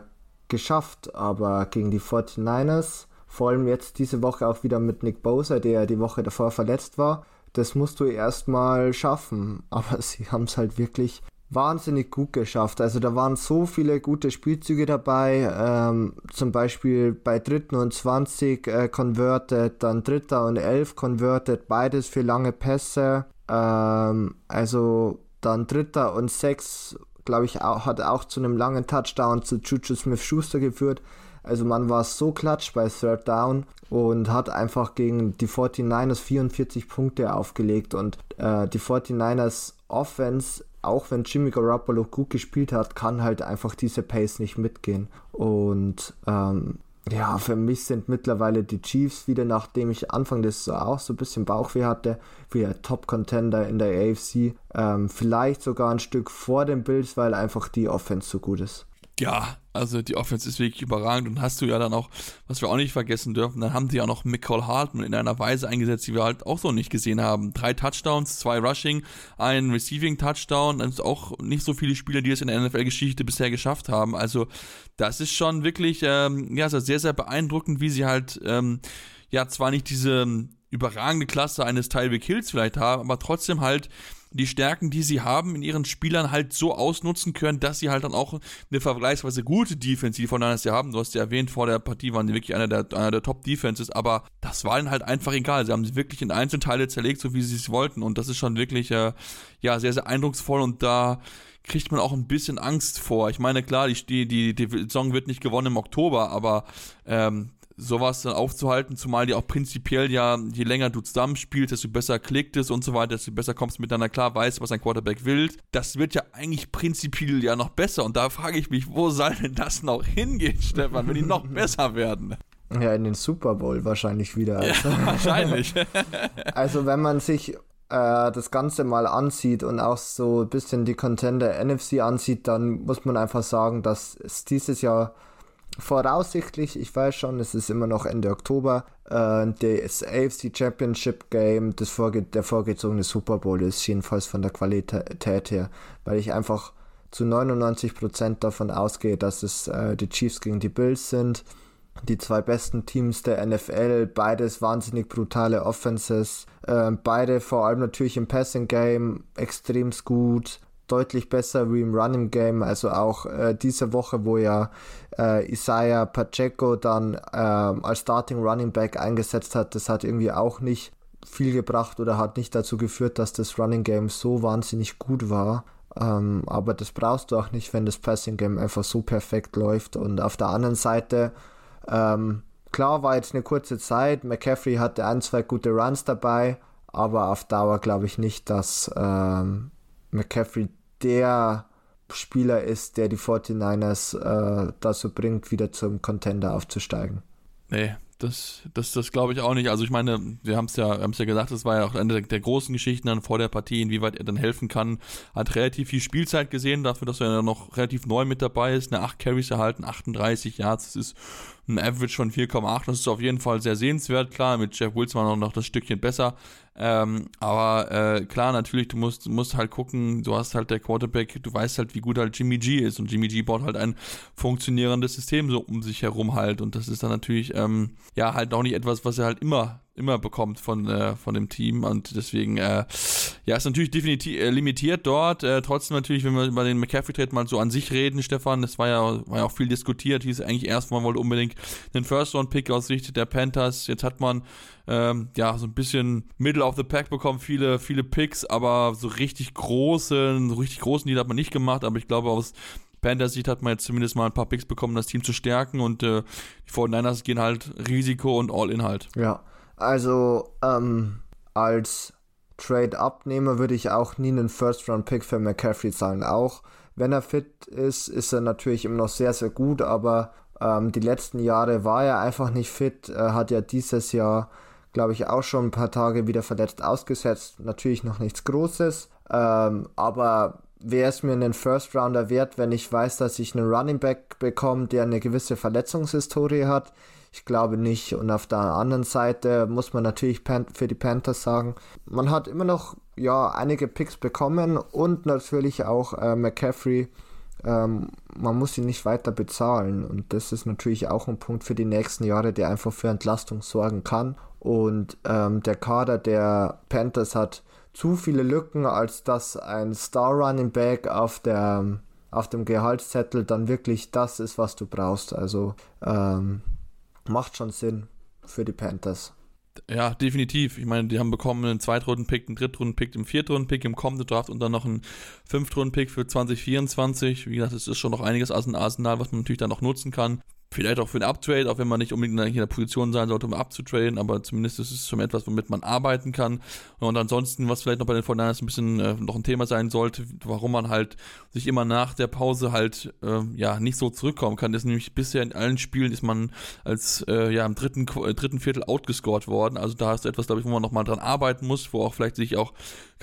geschafft, aber gegen die 49ers, vor allem jetzt diese Woche auch wieder mit Nick Bosa, der die Woche davor verletzt war, das musst du erstmal schaffen. Aber sie haben es halt wirklich wahnsinnig gut geschafft. Also da waren so viele gute Spielzüge dabei. Ähm, zum Beispiel bei dritten und 20 äh, converted, dann dritter und 11 converted, beides für lange Pässe. Ähm, also dann dritter und 6, glaube ich, auch, hat auch zu einem langen Touchdown zu Juju Smith-Schuster geführt. Also man war so klatsch bei Third Down und hat einfach gegen die 49ers 44 Punkte aufgelegt und äh, die 49ers Offense auch wenn Jimmy Garoppolo gut gespielt hat, kann halt einfach diese Pace nicht mitgehen. Und ähm, ja, für mich sind mittlerweile die Chiefs wieder, nachdem ich Anfang des auch so ein bisschen Bauchweh hatte, wieder Top-Contender in der AFC. Ähm, vielleicht sogar ein Stück vor den Bills, weil einfach die Offense so gut ist. Ja, also die Offense ist wirklich überragend und hast du ja dann auch, was wir auch nicht vergessen dürfen, dann haben sie ja noch McCall Hartman in einer Weise eingesetzt, die wir halt auch so nicht gesehen haben. Drei Touchdowns, zwei Rushing, ein Receiving Touchdown, das ist auch nicht so viele Spieler, die es in der NFL-Geschichte bisher geschafft haben. Also das ist schon wirklich, ähm, ja, sehr, sehr beeindruckend, wie sie halt, ähm, ja, zwar nicht diese überragende Klasse eines Tyreek Hills vielleicht haben, aber trotzdem halt die Stärken, die sie haben, in ihren Spielern halt so ausnutzen können, dass sie halt dann auch eine vergleichsweise gute Defense, die von Niners ja haben, du hast ja erwähnt, vor der Partie waren die wirklich einer der, einer der Top-Defenses, aber das war ihnen halt einfach egal. Sie haben sie wirklich in Einzelteile zerlegt, so wie sie es wollten und das ist schon wirklich, äh, ja, sehr, sehr eindrucksvoll und da kriegt man auch ein bisschen Angst vor. Ich meine, klar, die, die, die Saison wird nicht gewonnen im Oktober, aber ähm, sowas dann aufzuhalten, zumal die auch prinzipiell ja, je länger du zusammenspielst, desto besser klickt es und so weiter, desto besser kommst du miteinander klar, weißt, was ein Quarterback will. Das wird ja eigentlich prinzipiell ja noch besser und da frage ich mich, wo soll denn das noch hingehen, Stefan, wenn die noch besser werden? Ja, in den Super Bowl wahrscheinlich wieder. Also. Ja, wahrscheinlich. also wenn man sich äh, das Ganze mal ansieht und auch so ein bisschen die Contender NFC ansieht, dann muss man einfach sagen, dass es dieses Jahr voraussichtlich, ich weiß schon, es ist immer noch Ende Oktober, äh, das AFC Championship Game, das vorge der vorgezogene Super Bowl ist, jedenfalls von der Qualität her, weil ich einfach zu 99% davon ausgehe, dass es äh, die Chiefs gegen die Bills sind. Die zwei besten Teams der NFL, beides wahnsinnig brutale Offenses, äh, beide vor allem natürlich im Passing Game extrem gut deutlich besser wie im Running Game. Also auch äh, diese Woche, wo ja äh, Isaiah Pacheco dann äh, als Starting Running Back eingesetzt hat, das hat irgendwie auch nicht viel gebracht oder hat nicht dazu geführt, dass das Running Game so wahnsinnig gut war. Ähm, aber das brauchst du auch nicht, wenn das Passing Game einfach so perfekt läuft. Und auf der anderen Seite, ähm, klar war jetzt eine kurze Zeit, McCaffrey hatte ein, zwei gute Runs dabei, aber auf Dauer glaube ich nicht, dass ähm, McCaffrey der Spieler ist, der die 49ers äh, dazu bringt, wieder zum Contender aufzusteigen. Nee, das, das, das glaube ich auch nicht. Also ich meine, wir haben es ja, ja gesagt, das war ja auch eine der, großen Geschichten dann vor der Partie, inwieweit er dann helfen kann. Hat relativ viel Spielzeit gesehen, dafür, dass er noch relativ neu mit dabei ist. Eine 8 Carries erhalten, 38 Yards, das ist ein Average von 4,8. Das ist auf jeden Fall sehr sehenswert. Klar, mit Jeff Wilson war noch das Stückchen besser. Ähm, aber äh, klar, natürlich, du musst, musst halt gucken, du hast halt der Quarterback, du weißt halt, wie gut halt Jimmy G ist. Und Jimmy G baut halt ein funktionierendes System so um sich herum halt. Und das ist dann natürlich, ähm, ja, halt auch nicht etwas, was er halt immer immer bekommt von, äh, von dem Team und deswegen, äh, ja, ist natürlich definitiv äh, limitiert dort. Äh, trotzdem natürlich, wenn wir über den McCaffrey-Trade mal so an sich reden, Stefan, das war ja, war ja auch viel diskutiert, hieß eigentlich erst, man wollte unbedingt einen First-Round-Pick aus Sicht der Panthers. Jetzt hat man ähm, ja so ein bisschen Middle of the Pack bekommen, viele, viele Picks, aber so richtig großen, so richtig großen Deal hat man nicht gemacht, aber ich glaube aus Panthers Sicht hat man jetzt zumindest mal ein paar Picks bekommen, das Team zu stärken und äh, die 49ers gehen halt Risiko und All-In halt. Ja, also ähm, als Trade-Abnehmer würde ich auch nie einen First-Round-Pick für McCaffrey zahlen. Auch wenn er fit ist, ist er natürlich immer noch sehr, sehr gut, aber ähm, die letzten Jahre war er einfach nicht fit. Er hat ja dieses Jahr, glaube ich, auch schon ein paar Tage wieder verletzt ausgesetzt. Natürlich noch nichts Großes, ähm, aber wäre es mir einen First Rounder wert, wenn ich weiß, dass ich einen Running Back bekomme, der eine gewisse Verletzungshistorie hat. Ich glaube nicht. Und auf der anderen Seite muss man natürlich für die Panthers sagen, man hat immer noch ja einige Picks bekommen und natürlich auch äh, McCaffrey. Ähm, man muss ihn nicht weiter bezahlen und das ist natürlich auch ein Punkt für die nächsten Jahre, der einfach für Entlastung sorgen kann. Und ähm, der Kader der Panthers hat zu viele Lücken, als dass ein Star Running Back auf der auf dem Gehaltszettel dann wirklich das ist, was du brauchst. Also ähm, macht schon Sinn für die Panthers. Ja, definitiv. Ich meine, die haben bekommen einen Zweitrunden-Pick, einen Drittrunden-Pick, einen Viertrunden-Pick im kommenden Draft und dann noch einen Fünftrunden-Pick für 2024. Wie gesagt, es ist schon noch einiges aus dem Arsenal, was man natürlich dann noch nutzen kann. Vielleicht auch für ein Uptrade, auch wenn man nicht unbedingt in der Position sein sollte, um abzutraden, aber zumindest ist es schon etwas, womit man arbeiten kann. Und ansonsten, was vielleicht noch bei den 49 ein bisschen äh, noch ein Thema sein sollte, warum man halt sich immer nach der Pause halt äh, ja nicht so zurückkommen kann, ist nämlich bisher in allen Spielen ist man als äh, ja im dritten, äh, dritten Viertel outgescored worden. Also da ist etwas, glaube ich, wo man nochmal dran arbeiten muss, wo auch vielleicht sich auch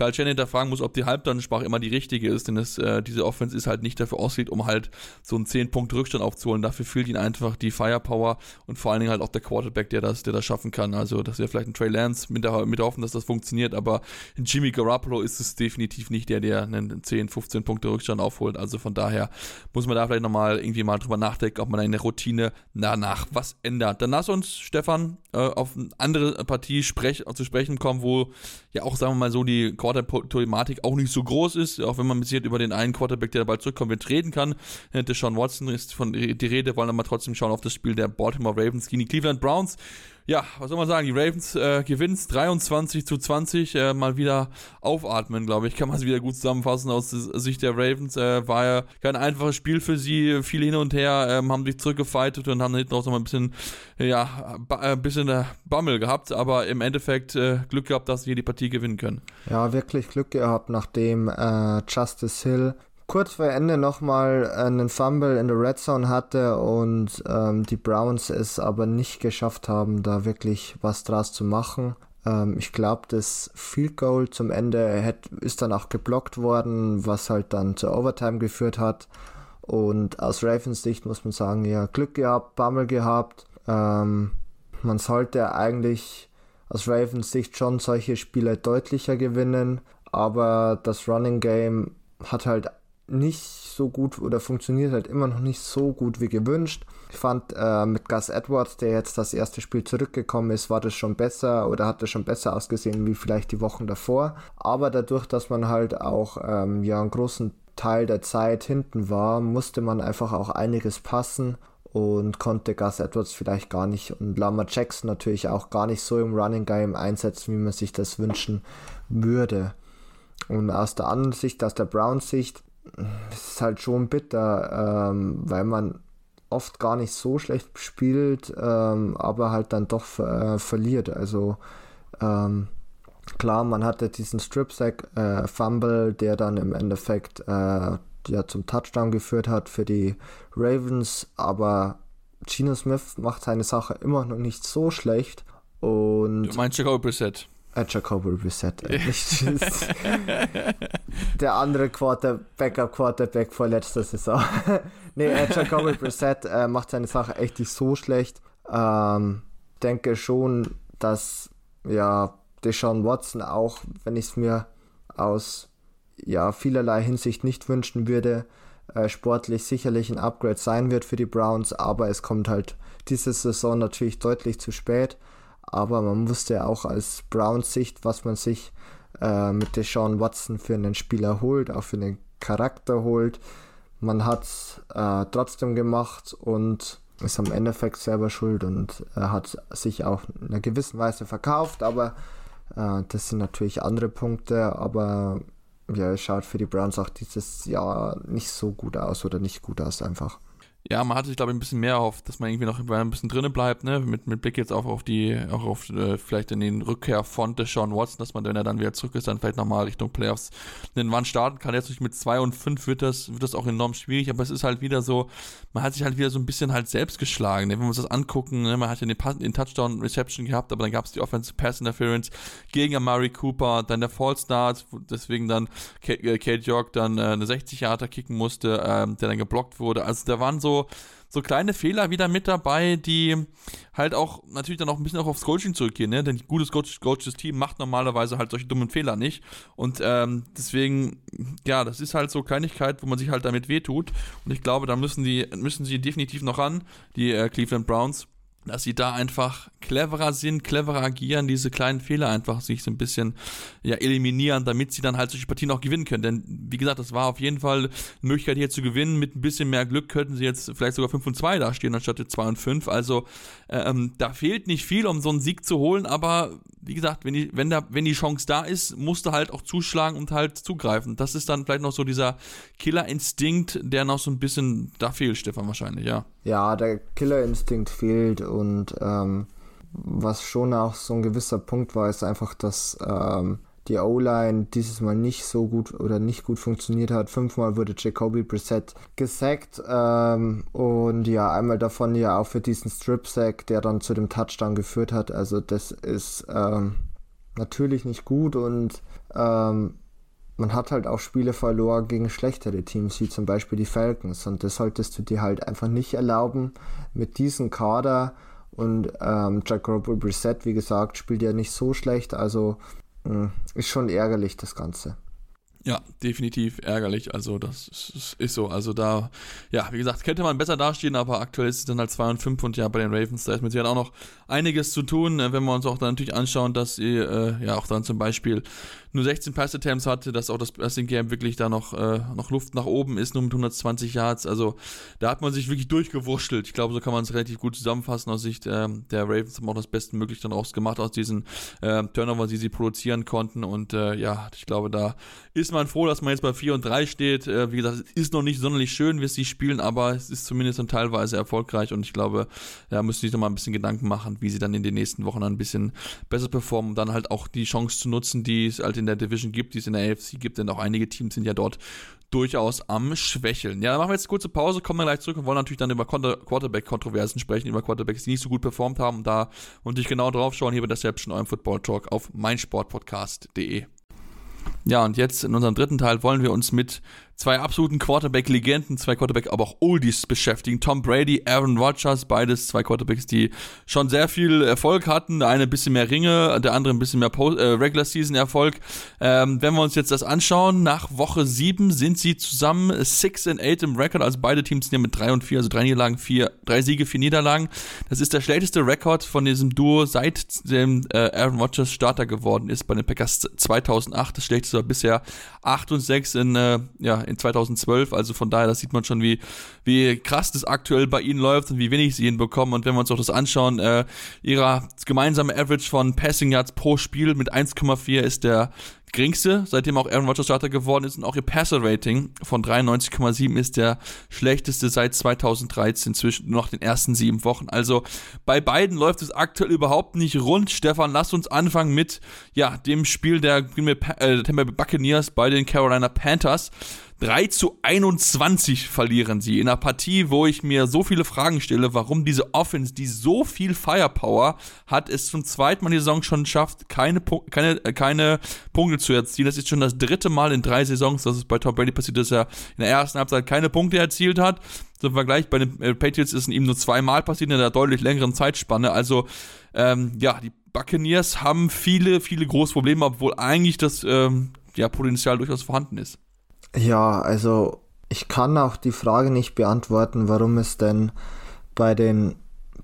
Karl Chen hinterfragen muss, ob die Halbdansprache immer die richtige ist, denn es, äh, diese Offense ist halt nicht dafür ausgelegt, um halt so einen 10 Punkt Rückstand aufzuholen. Dafür fehlt ihnen einfach die Firepower und vor allen Dingen halt auch der Quarterback, der das, der das schaffen kann. Also, das wäre vielleicht ein Trey Lance mit der, mit der Hoffnung, dass das funktioniert, aber Jimmy Garoppolo ist es definitiv nicht der, der einen 10, 15 Punkte Rückstand aufholt. Also von daher muss man da vielleicht nochmal irgendwie mal drüber nachdenken, ob man eine Routine danach was ändert. Dann lass uns, Stefan, äh, auf eine andere Partie sprech, zu sprechen kommen, wo ja auch, sagen wir mal so, die Quarterback-Thematik auch nicht so groß ist, auch wenn man mit über den einen Quarterback, der bald zurückkommt, wird reden kann. Äh, Deshaun Watson ist von die Rede, wollen aber trotzdem schauen auf das Spiel der Baltimore Ravens gegen die Cleveland Browns. Ja, was soll man sagen? Die Ravens äh, gewinnen 23 zu 20. Äh, mal wieder aufatmen, glaube ich. Kann man es wieder gut zusammenfassen aus Sicht der Ravens. Äh, war ja kein einfaches Spiel für sie. Viel hin und her, ähm, haben sich zurückgefightet und haben hinten auch noch mal ein bisschen, ja, äh, ein bisschen äh, Bammel gehabt. Aber im Endeffekt äh, Glück gehabt, dass sie die Partie gewinnen können. Ja, wirklich Glück gehabt, nachdem äh, Justice Hill kurz vor Ende nochmal einen Fumble in der Red Zone hatte und ähm, die Browns es aber nicht geschafft haben, da wirklich was draus zu machen. Ähm, ich glaube, das Field Goal zum Ende hat, ist dann auch geblockt worden, was halt dann zur Overtime geführt hat. Und aus Ravens Sicht muss man sagen, ja, Glück gehabt, Bammel gehabt. Ähm, man sollte eigentlich aus Ravens Sicht schon solche Spiele deutlicher gewinnen, aber das Running Game hat halt nicht so gut oder funktioniert halt immer noch nicht so gut wie gewünscht. Ich fand äh, mit Gus Edwards, der jetzt das erste Spiel zurückgekommen ist, war das schon besser oder hat das schon besser ausgesehen wie vielleicht die Wochen davor. Aber dadurch, dass man halt auch ähm, ja einen großen Teil der Zeit hinten war, musste man einfach auch einiges passen und konnte Gus Edwards vielleicht gar nicht und Lama Jackson natürlich auch gar nicht so im Running Game einsetzen, wie man sich das wünschen würde. Und aus der anderen Sicht, aus der Browns Sicht, es ist halt schon bitter, ähm, weil man oft gar nicht so schlecht spielt, ähm, aber halt dann doch äh, verliert. Also ähm, klar, man hatte diesen Strip-Sack äh, der dann im Endeffekt äh, ja, zum Touchdown geführt hat für die Ravens, aber Gino Smith macht seine Sache immer noch nicht so schlecht. Und du meinst Jacoby Brissett? Äh, Jacoby Brissett, äh, nicht der andere Quarter, Backup Quarterback vor letzter Saison. nee, äh, Jacoby Brissett äh, macht seine Sache echt nicht so schlecht. Ähm, denke schon, dass ja Deshaun Watson auch, wenn ich es mir aus ja vielerlei Hinsicht nicht wünschen würde, äh, sportlich sicherlich ein Upgrade sein wird für die Browns, aber es kommt halt diese Saison natürlich deutlich zu spät aber man wusste ja auch als Browns Sicht, was man sich äh, mit Deshaun Watson für einen Spieler holt, auch für einen Charakter holt. Man hat es äh, trotzdem gemacht und ist am Endeffekt selber schuld und er hat sich auch in einer gewissen Weise verkauft, aber äh, das sind natürlich andere Punkte, aber ja, es schaut für die Browns auch dieses Jahr nicht so gut aus oder nicht gut aus einfach. Ja, man hatte sich, glaube ich, ein bisschen mehr auf, dass man irgendwie noch ein bisschen drinnen bleibt, ne? Mit, mit Blick jetzt auch auf die, auch auf äh, vielleicht in den Rückkehr von Deshaun Watson, dass man, wenn er dann wieder zurück ist, dann vielleicht nochmal Richtung Playoffs den Wand starten kann. Jetzt nicht mit 2 und 5 wird das, wird das auch enorm schwierig, aber es ist halt wieder so, man hat sich halt wieder so ein bisschen halt selbst geschlagen. Ne? Wenn wir uns das angucken, ne? man hat ja den, den Touchdown-Reception gehabt, aber dann gab es die Offensive Pass Interference gegen Amari Cooper, dann der False Start, deswegen dann Kate, äh, Kate York dann äh, eine 60 Yarder kicken musste, ähm, der dann geblockt wurde. Also da waren so, so kleine Fehler wieder mit dabei, die halt auch natürlich dann auch ein bisschen auch aufs Coaching zurückgehen, ne? Denn ein gutes Coach, coaches Team macht normalerweise halt solche dummen Fehler nicht. Und ähm, deswegen, ja, das ist halt so Kleinigkeit, wo man sich halt damit wehtut. Und ich glaube, da müssen die, müssen sie definitiv noch ran, die äh, Cleveland Browns dass sie da einfach cleverer sind, cleverer agieren, diese kleinen Fehler einfach sich so ein bisschen ja, eliminieren, damit sie dann halt solche Partien auch gewinnen können. Denn wie gesagt, das war auf jeden Fall eine Möglichkeit hier zu gewinnen. Mit ein bisschen mehr Glück könnten sie jetzt vielleicht sogar 5 und 2 dastehen, anstatt 2 und 5. Also ähm, da fehlt nicht viel, um so einen Sieg zu holen, aber wie gesagt, wenn die, wenn, da, wenn die Chance da ist, musst du halt auch zuschlagen und halt zugreifen. Das ist dann vielleicht noch so dieser Killerinstinkt, der noch so ein bisschen da fehlt, Stefan, wahrscheinlich, ja. Ja, der Killerinstinkt fehlt und ähm, was schon auch so ein gewisser Punkt war, ist einfach, dass ähm, die O-Line dieses Mal nicht so gut oder nicht gut funktioniert hat. Fünfmal wurde Jacoby Brissett gesackt ähm, und ja, einmal davon ja auch für diesen Strip-Sack, der dann zu dem Touchdown geführt hat. Also das ist ähm, natürlich nicht gut und ähm, man hat halt auch Spiele verloren gegen schlechtere Teams, wie zum Beispiel die Falcons. Und das solltest du dir halt einfach nicht erlauben mit diesem Kader. Und ähm, Jacoby Brissett, wie gesagt, spielt ja nicht so schlecht. Also hm, ist schon ärgerlich, das Ganze. Ja, definitiv ärgerlich. Also, das ist, ist, so. Also, da, ja, wie gesagt, könnte man besser dastehen, aber aktuell ist es dann halt 2 und 5 und ja, bei den Ravens, da ist mit Sicherheit auch noch einiges zu tun, äh, wenn wir uns auch dann natürlich anschauen, dass sie äh, ja auch dann zum Beispiel nur 16 Pass-Attempts hatte, dass auch das Passing-Game wirklich da noch, äh, noch Luft nach oben ist, nur mit 120 Yards. Also da hat man sich wirklich durchgewurschtelt. Ich glaube, so kann man es relativ gut zusammenfassen aus Sicht äh, der Ravens. Haben auch das Bestmögliche dann rausgemacht aus diesen äh, Turnover, die sie produzieren konnten. Und äh, ja, ich glaube, da ist man froh, dass man jetzt bei 4 und 3 steht. Äh, wie gesagt, es ist noch nicht sonderlich schön, wie sie spielen, aber es ist zumindest dann teilweise erfolgreich. Und ich glaube, da müssen sie sich noch mal ein bisschen Gedanken machen, wie sie dann in den nächsten Wochen ein bisschen besser performen, um dann halt auch die Chance zu nutzen, die es halt in der Division gibt, die es in der AFC gibt, denn auch einige Teams sind ja dort durchaus am Schwächeln. Ja, dann machen wir jetzt eine kurze Pause, kommen dann gleich zurück und wollen natürlich dann über Quarterback-Kontroversen sprechen, über Quarterbacks, die nicht so gut performt haben und da und dich genau drauf schauen, hier bei Selbst eurem Football Talk auf meinsportpodcast.de. Ja, und jetzt in unserem dritten Teil wollen wir uns mit zwei absoluten Quarterback-Legenden, zwei Quarterback, aber auch Oldies beschäftigen. Tom Brady, Aaron Rodgers, beides zwei Quarterbacks, die schon sehr viel Erfolg hatten. Der eine ein bisschen mehr Ringe, der andere ein bisschen mehr Post, äh, Regular Season Erfolg. Ähm, wenn wir uns jetzt das anschauen, nach Woche 7 sind sie zusammen 6 and 8 im Rekord, also beide Teams sind mit 3 und 4, also drei Niederlagen, vier, drei Siege, vier Niederlagen. Das ist der schlechteste Rekord von diesem Duo, seit dem äh, Aaron Rodgers Starter geworden ist bei den Packers 2008. Das schlechteste war bisher 8 und 6 in, äh, ja, in 2012. Also von daher, das sieht man schon, wie, wie krass das aktuell bei ihnen läuft und wie wenig sie hinbekommen. Und wenn wir uns auch das anschauen, äh, ihrer gemeinsame Average von Passing Yards pro Spiel mit 1,4 ist der geringste, seitdem auch Aaron Rodgers Starter geworden ist und auch ihr Passer-Rating von 93,7 ist der schlechteste seit 2013 zwischen noch den ersten sieben Wochen. Also bei beiden läuft es aktuell überhaupt nicht rund. Stefan, lass uns anfangen mit ja dem Spiel der äh, Tampa Bay Buccaneers bei den Carolina Panthers. 3 zu 21 verlieren sie in einer Partie, wo ich mir so viele Fragen stelle, warum diese Offense, die so viel Firepower hat, es zum zweiten Mal die Saison schon schafft, keine, keine, äh, keine Punkte zu erzielen. Das ist schon das dritte Mal in drei Saisons, dass es bei Tom Brady passiert, dass er in der ersten Halbzeit keine Punkte erzielt hat. Zum Vergleich bei den äh, Patriots ist es ihm nur zweimal passiert in einer deutlich längeren Zeitspanne. Also, ähm, ja, die Buccaneers haben viele, viele große Probleme, obwohl eigentlich das ähm, ja, Potenzial durchaus vorhanden ist. Ja, also ich kann auch die Frage nicht beantworten, warum es denn bei den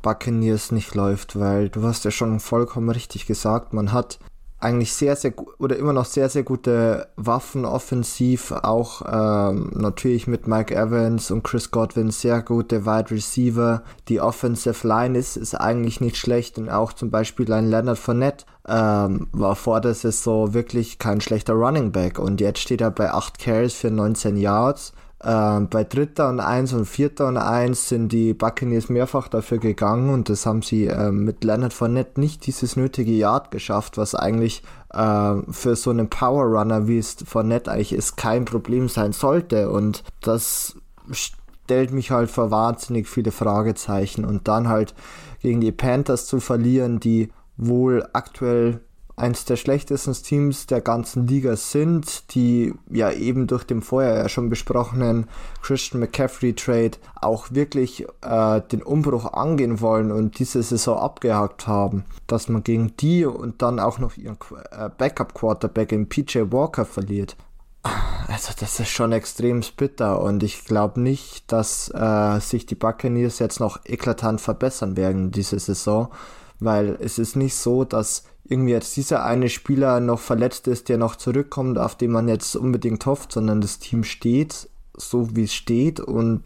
Buccaneers nicht läuft, weil du hast ja schon vollkommen richtig gesagt, man hat eigentlich sehr, sehr oder immer noch sehr, sehr gute Waffen offensiv, auch ähm, natürlich mit Mike Evans und Chris Godwin sehr gute Wide Receiver. Die Offensive Line ist, ist eigentlich nicht schlecht und auch zum Beispiel ein Leonard Fournette ähm, war vor der Saison wirklich kein schlechter Running Back und jetzt steht er bei 8 Carries für 19 Yards äh, bei Dritter und Eins und Vierter und Eins sind die Buccaneers mehrfach dafür gegangen und das haben sie äh, mit Leonard Fournette nicht dieses nötige Yard geschafft, was eigentlich äh, für so einen Power Runner, wie es Fournette eigentlich ist, kein Problem sein sollte. Und das stellt mich halt vor wahnsinnig viele Fragezeichen. Und dann halt gegen die Panthers zu verlieren, die wohl aktuell eins der schlechtesten Teams der ganzen Liga sind, die ja eben durch den vorher ja schon besprochenen Christian McCaffrey Trade auch wirklich äh, den Umbruch angehen wollen und diese Saison abgehakt haben, dass man gegen die und dann auch noch ihren äh, Backup Quarterback in PJ Walker verliert. Also das ist schon extrem bitter und ich glaube nicht, dass äh, sich die Buccaneers jetzt noch eklatant verbessern werden diese Saison, weil es ist nicht so, dass irgendwie jetzt dieser eine Spieler noch verletzt ist, der noch zurückkommt, auf den man jetzt unbedingt hofft, sondern das Team steht so, wie es steht und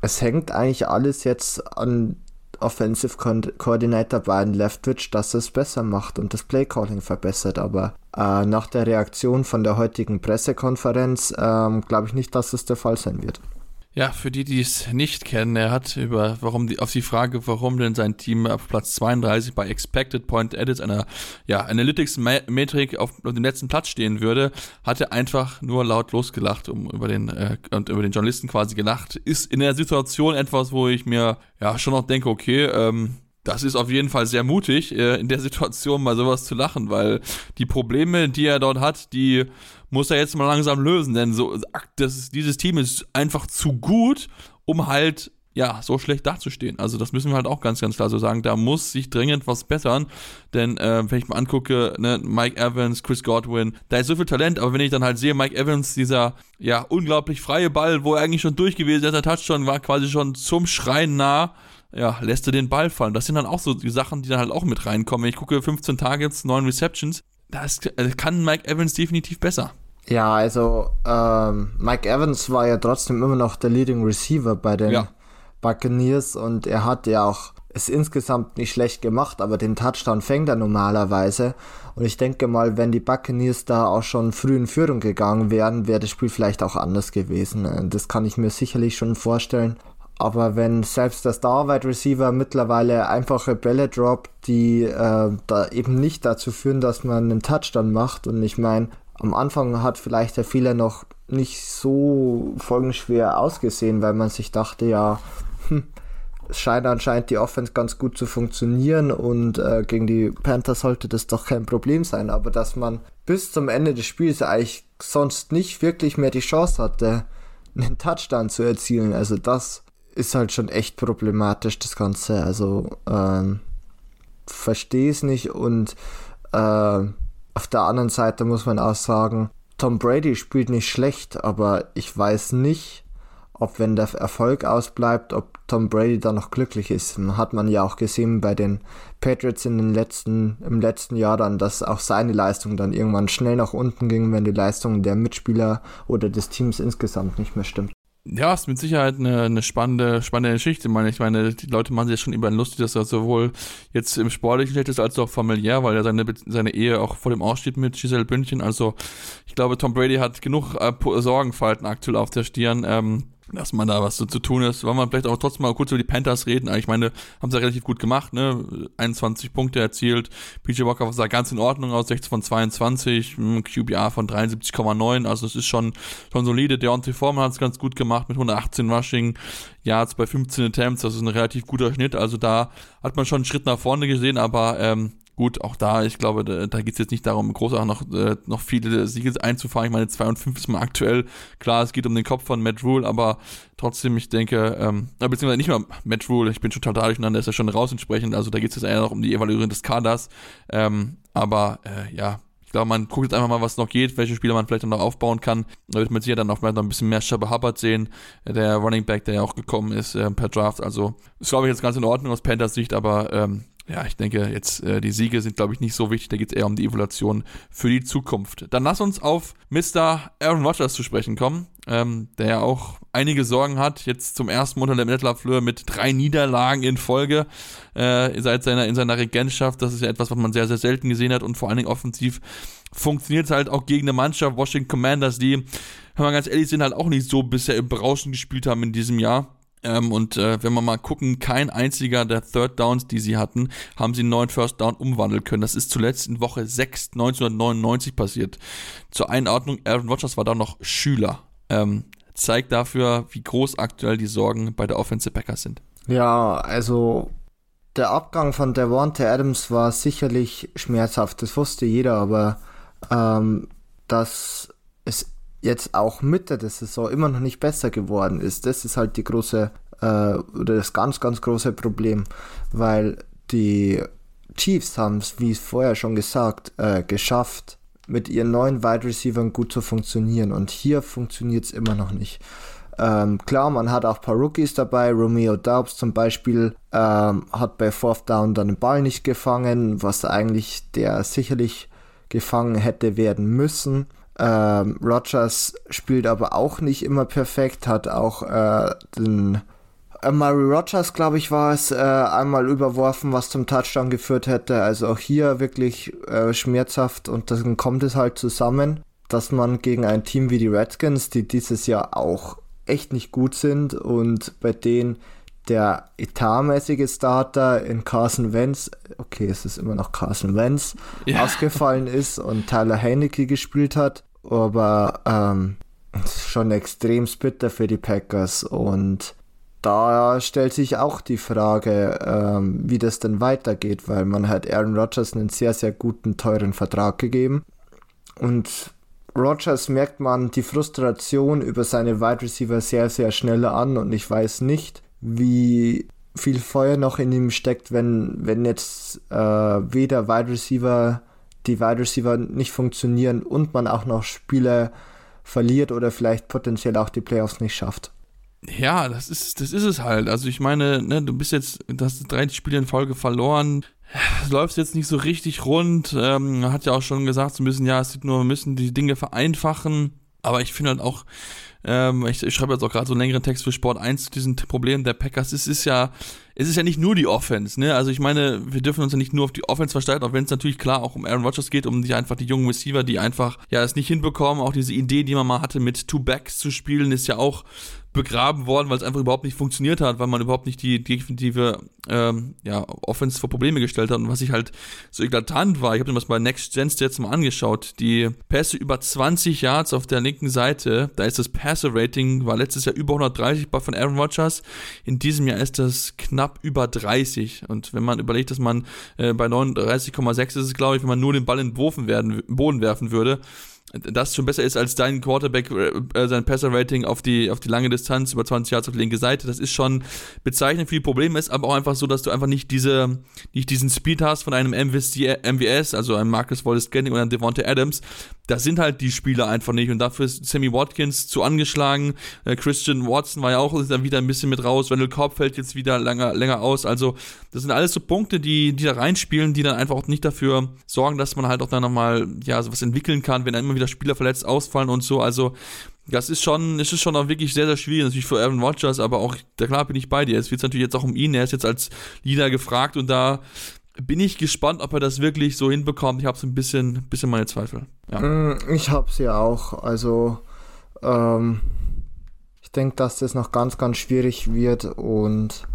es hängt eigentlich alles jetzt an Offensive Coordinator Brian Leftwich, dass es besser macht und das Playcalling verbessert. Aber äh, nach der Reaktion von der heutigen Pressekonferenz ähm, glaube ich nicht, dass es der Fall sein wird. Ja, für die, die es nicht kennen, er hat über warum die auf die Frage, warum denn sein Team auf Platz 32 bei Expected Point Edits einer ja, Analytics Metrik auf, auf dem letzten Platz stehen würde, hat er einfach nur laut losgelacht um über den äh, und über den Journalisten quasi gelacht. Ist in der Situation etwas, wo ich mir ja schon noch denke, okay, ähm, das ist auf jeden Fall sehr mutig, äh, in der Situation mal sowas zu lachen, weil die Probleme, die er dort hat, die muss er jetzt mal langsam lösen, denn so, das dieses Team ist einfach zu gut, um halt ja, so schlecht dazustehen. Also das müssen wir halt auch ganz, ganz klar so sagen. Da muss sich dringend was bessern. Denn äh, wenn ich mal angucke, ne, Mike Evans, Chris Godwin, da ist so viel Talent, aber wenn ich dann halt sehe, Mike Evans, dieser ja unglaublich freie Ball, wo er eigentlich schon durch gewesen ist, der Touchdown war quasi schon zum Schreien nah, ja, lässt er den Ball fallen. Das sind dann auch so die Sachen, die dann halt auch mit reinkommen. Wenn ich gucke, 15 Targets, 9 Receptions, das kann Mike Evans definitiv besser. Ja, also ähm, Mike Evans war ja trotzdem immer noch der Leading Receiver bei den ja. Buccaneers und er hat ja auch es insgesamt nicht schlecht gemacht, aber den Touchdown fängt er normalerweise. Und ich denke mal, wenn die Buccaneers da auch schon früh in Führung gegangen wären, wäre das Spiel vielleicht auch anders gewesen. Das kann ich mir sicherlich schon vorstellen. Aber wenn selbst der Star Wide Receiver mittlerweile einfache Bälle droppt, die äh, da eben nicht dazu führen, dass man einen Touchdown macht, und ich meine, am Anfang hat vielleicht der Fehler noch nicht so folgenschwer ausgesehen, weil man sich dachte, ja, hm, es scheint anscheinend die Offense ganz gut zu funktionieren und äh, gegen die Panthers sollte das doch kein Problem sein. Aber dass man bis zum Ende des Spiels eigentlich sonst nicht wirklich mehr die Chance hatte, einen Touchdown zu erzielen, also das ist halt schon echt problematisch, das Ganze. Also ähm, verstehe es nicht und äh, auf der anderen Seite muss man auch sagen, Tom Brady spielt nicht schlecht, aber ich weiß nicht, ob wenn der Erfolg ausbleibt, ob Tom Brady da noch glücklich ist. Hat man ja auch gesehen bei den Patriots in den letzten, im letzten Jahr dann, dass auch seine Leistung dann irgendwann schnell nach unten ging, wenn die Leistung der Mitspieler oder des Teams insgesamt nicht mehr stimmt. Ja, ist mit Sicherheit eine, eine spannende, spannende Geschichte. Ich meine, ich meine, die Leute machen sich ja schon über ihn lustig, dass er sowohl jetzt im Sportlichen schlecht ist, als auch familiär, weil er seine, seine Ehe auch vor dem Aussteht mit Giselle Bündchen. Also, ich glaube, Tom Brady hat genug äh, Sorgenfalten aktuell auf der Stirn. Ähm, dass man da was so zu tun ist. Wollen wir vielleicht auch trotzdem mal kurz über die Panthers reden? Ich meine, haben sie ja relativ gut gemacht, ne? 21 Punkte erzielt. PJ Walker sah ganz in Ordnung aus, 16 von 22, QBR von 73,9, also es ist schon, schon solide. Deontay Foreman hat es ganz gut gemacht mit 118 Rushing Yards bei 15 Attempts, das ist ein relativ guter Schnitt, also da hat man schon einen Schritt nach vorne gesehen, aber ähm, Gut, auch da, ich glaube, da, da geht es jetzt nicht darum, großartig noch, äh, noch viele Siege einzufahren. Ich meine, 2 und 5 ist mal aktuell. Klar, es geht um den Kopf von Matt Rule, aber trotzdem, ich denke, ähm, beziehungsweise nicht mal Matt Rule, ich bin schon total durcheinander, ist ja schon raus entsprechend. Also da geht es jetzt eher noch um die Evaluierung des Kaders. Ähm, aber äh, ja, ich glaube, man guckt jetzt einfach mal, was noch geht, welche Spieler man vielleicht noch aufbauen kann. Da wird man sicher dann auch vielleicht noch ein bisschen mehr Shabba Hubbard sehen, der Running Back, der ja auch gekommen ist äh, per Draft. Also ist, glaube ich, jetzt ganz in Ordnung aus Panthers Sicht, aber ähm, ja, ich denke, jetzt äh, die Siege sind, glaube ich, nicht so wichtig. Da geht es eher um die Evaluation für die Zukunft. Dann lass uns auf Mr. Aaron Rodgers zu sprechen kommen, ähm, der ja auch einige Sorgen hat. Jetzt zum ersten Mal unter der Metal Fleur mit drei Niederlagen in Folge äh, seit seiner in seiner Regentschaft. Das ist ja etwas, was man sehr, sehr selten gesehen hat und vor allen Dingen offensiv funktioniert es halt auch gegen eine Mannschaft, Washington Commanders, die wenn wir ganz ehrlich sind, halt auch nicht so bisher berauschend gespielt haben in diesem Jahr. Ähm, und äh, wenn wir mal gucken, kein einziger der Third Downs, die sie hatten, haben sie einen neuen First Down umwandeln können. Das ist zuletzt in Woche 6 1999 passiert. Zur Einordnung, Aaron Rodgers war da noch Schüler. Ähm, zeigt dafür, wie groß aktuell die Sorgen bei der Offensive Packers sind. Ja, also der Abgang von Devonta Adams war sicherlich schmerzhaft, das wusste jeder, aber ähm, dass es jetzt auch Mitte der Saison immer noch nicht besser geworden ist, das ist halt die große äh, oder das ganz, ganz große Problem, weil die Chiefs haben es, wie vorher schon gesagt, äh, geschafft, mit ihren neuen Wide Receivers gut zu funktionieren und hier funktioniert es immer noch nicht. Ähm, klar, man hat auch ein paar Rookies dabei. Romeo Daubs zum Beispiel ähm, hat bei Fourth Down dann den Ball nicht gefangen, was eigentlich der sicherlich gefangen hätte werden müssen. Ähm, Rogers spielt aber auch nicht immer perfekt, hat auch äh, den äh, Murray Rogers, glaube ich, war es, äh, einmal überworfen, was zum Touchdown geführt hätte. Also auch hier wirklich äh, schmerzhaft und dann kommt es halt zusammen, dass man gegen ein Team wie die Redskins, die dieses Jahr auch echt nicht gut sind und bei denen der etatmäßige Starter in Carson Wentz, okay, es ist immer noch Carson Wentz, ja. ausgefallen ist und Tyler Heinecke gespielt hat, aber ähm, schon extrem bitter für die Packers und da stellt sich auch die Frage, ähm, wie das denn weitergeht, weil man hat Aaron Rodgers einen sehr, sehr guten, teuren Vertrag gegeben und Rogers merkt man die Frustration über seine Wide Receiver sehr, sehr schnell an und ich weiß nicht, wie viel Feuer noch in ihm steckt, wenn, wenn jetzt äh, weder Wide Receiver, die Wide Receiver nicht funktionieren und man auch noch Spiele verliert oder vielleicht potenziell auch die Playoffs nicht schafft. Ja, das ist, das ist es halt. Also ich meine, ne, du bist jetzt, du hast 30 Spiele in Folge verloren läuft jetzt nicht so richtig rund. Ähm, hat ja auch schon gesagt, so ein bisschen, ja, es sieht nur, wir müssen die Dinge vereinfachen. Aber ich finde halt auch, ähm, ich, ich schreibe jetzt auch gerade so einen längeren Text für Sport 1 zu diesem Problem der Packers. Es ist ja, es ist ja nicht nur die Offense, ne? Also ich meine, wir dürfen uns ja nicht nur auf die Offense versteigen, auch wenn es natürlich klar auch um Aaron Rodgers geht, um die einfach die jungen Receiver, die einfach ja es nicht hinbekommen. Auch diese Idee, die man mal hatte, mit Two Backs zu spielen, ist ja auch begraben worden, weil es einfach überhaupt nicht funktioniert hat, weil man überhaupt nicht die definitive ähm, ja, Offense vor Probleme gestellt hat. Und was ich halt so eklatant war, ich habe mir das bei Next Gen jetzt mal angeschaut, die Pässe über 20 Yards auf der linken Seite, da ist das Passer-Rating, war letztes Jahr über 130 bei von Aaron Rodgers, in diesem Jahr ist das knapp über 30. Und wenn man überlegt, dass man äh, bei 39,6 ist es, glaube ich, wenn man nur den Ball in den Boden werfen würde, das schon besser ist als dein Quarterback, äh, äh, sein Passer-Rating auf die, auf die lange Distanz über 20 Yards auf die linke Seite. Das ist schon bezeichnend für die Probleme, ist aber auch einfach so, dass du einfach nicht diese, nicht diesen Speed hast von einem MVS, also einem Marcus Wallace Scanning oder einem Devonta Adams. Das sind halt die Spieler einfach nicht und dafür ist Sammy Watkins zu angeschlagen. Äh, Christian Watson war ja auch dann wieder ein bisschen mit raus. Wendell Cobb fällt jetzt wieder länger, länger aus. Also, das sind alles so Punkte, die, die da reinspielen, die dann einfach auch nicht dafür sorgen, dass man halt auch dann nochmal, ja, sowas entwickeln kann, wenn dann immer wieder wieder Spieler verletzt ausfallen und so. Also, das ist schon, es ist schon auch wirklich sehr, sehr schwierig, natürlich für Aaron Rodgers, aber auch, da klar bin ich bei dir. Es geht natürlich jetzt auch um ihn. Er ist jetzt als Leader gefragt und da bin ich gespannt, ob er das wirklich so hinbekommt. Ich habe so ein bisschen, bisschen meine Zweifel. Ja. Mm, ich habe sie ja auch. Also, ähm, ich denke, dass das noch ganz, ganz schwierig wird und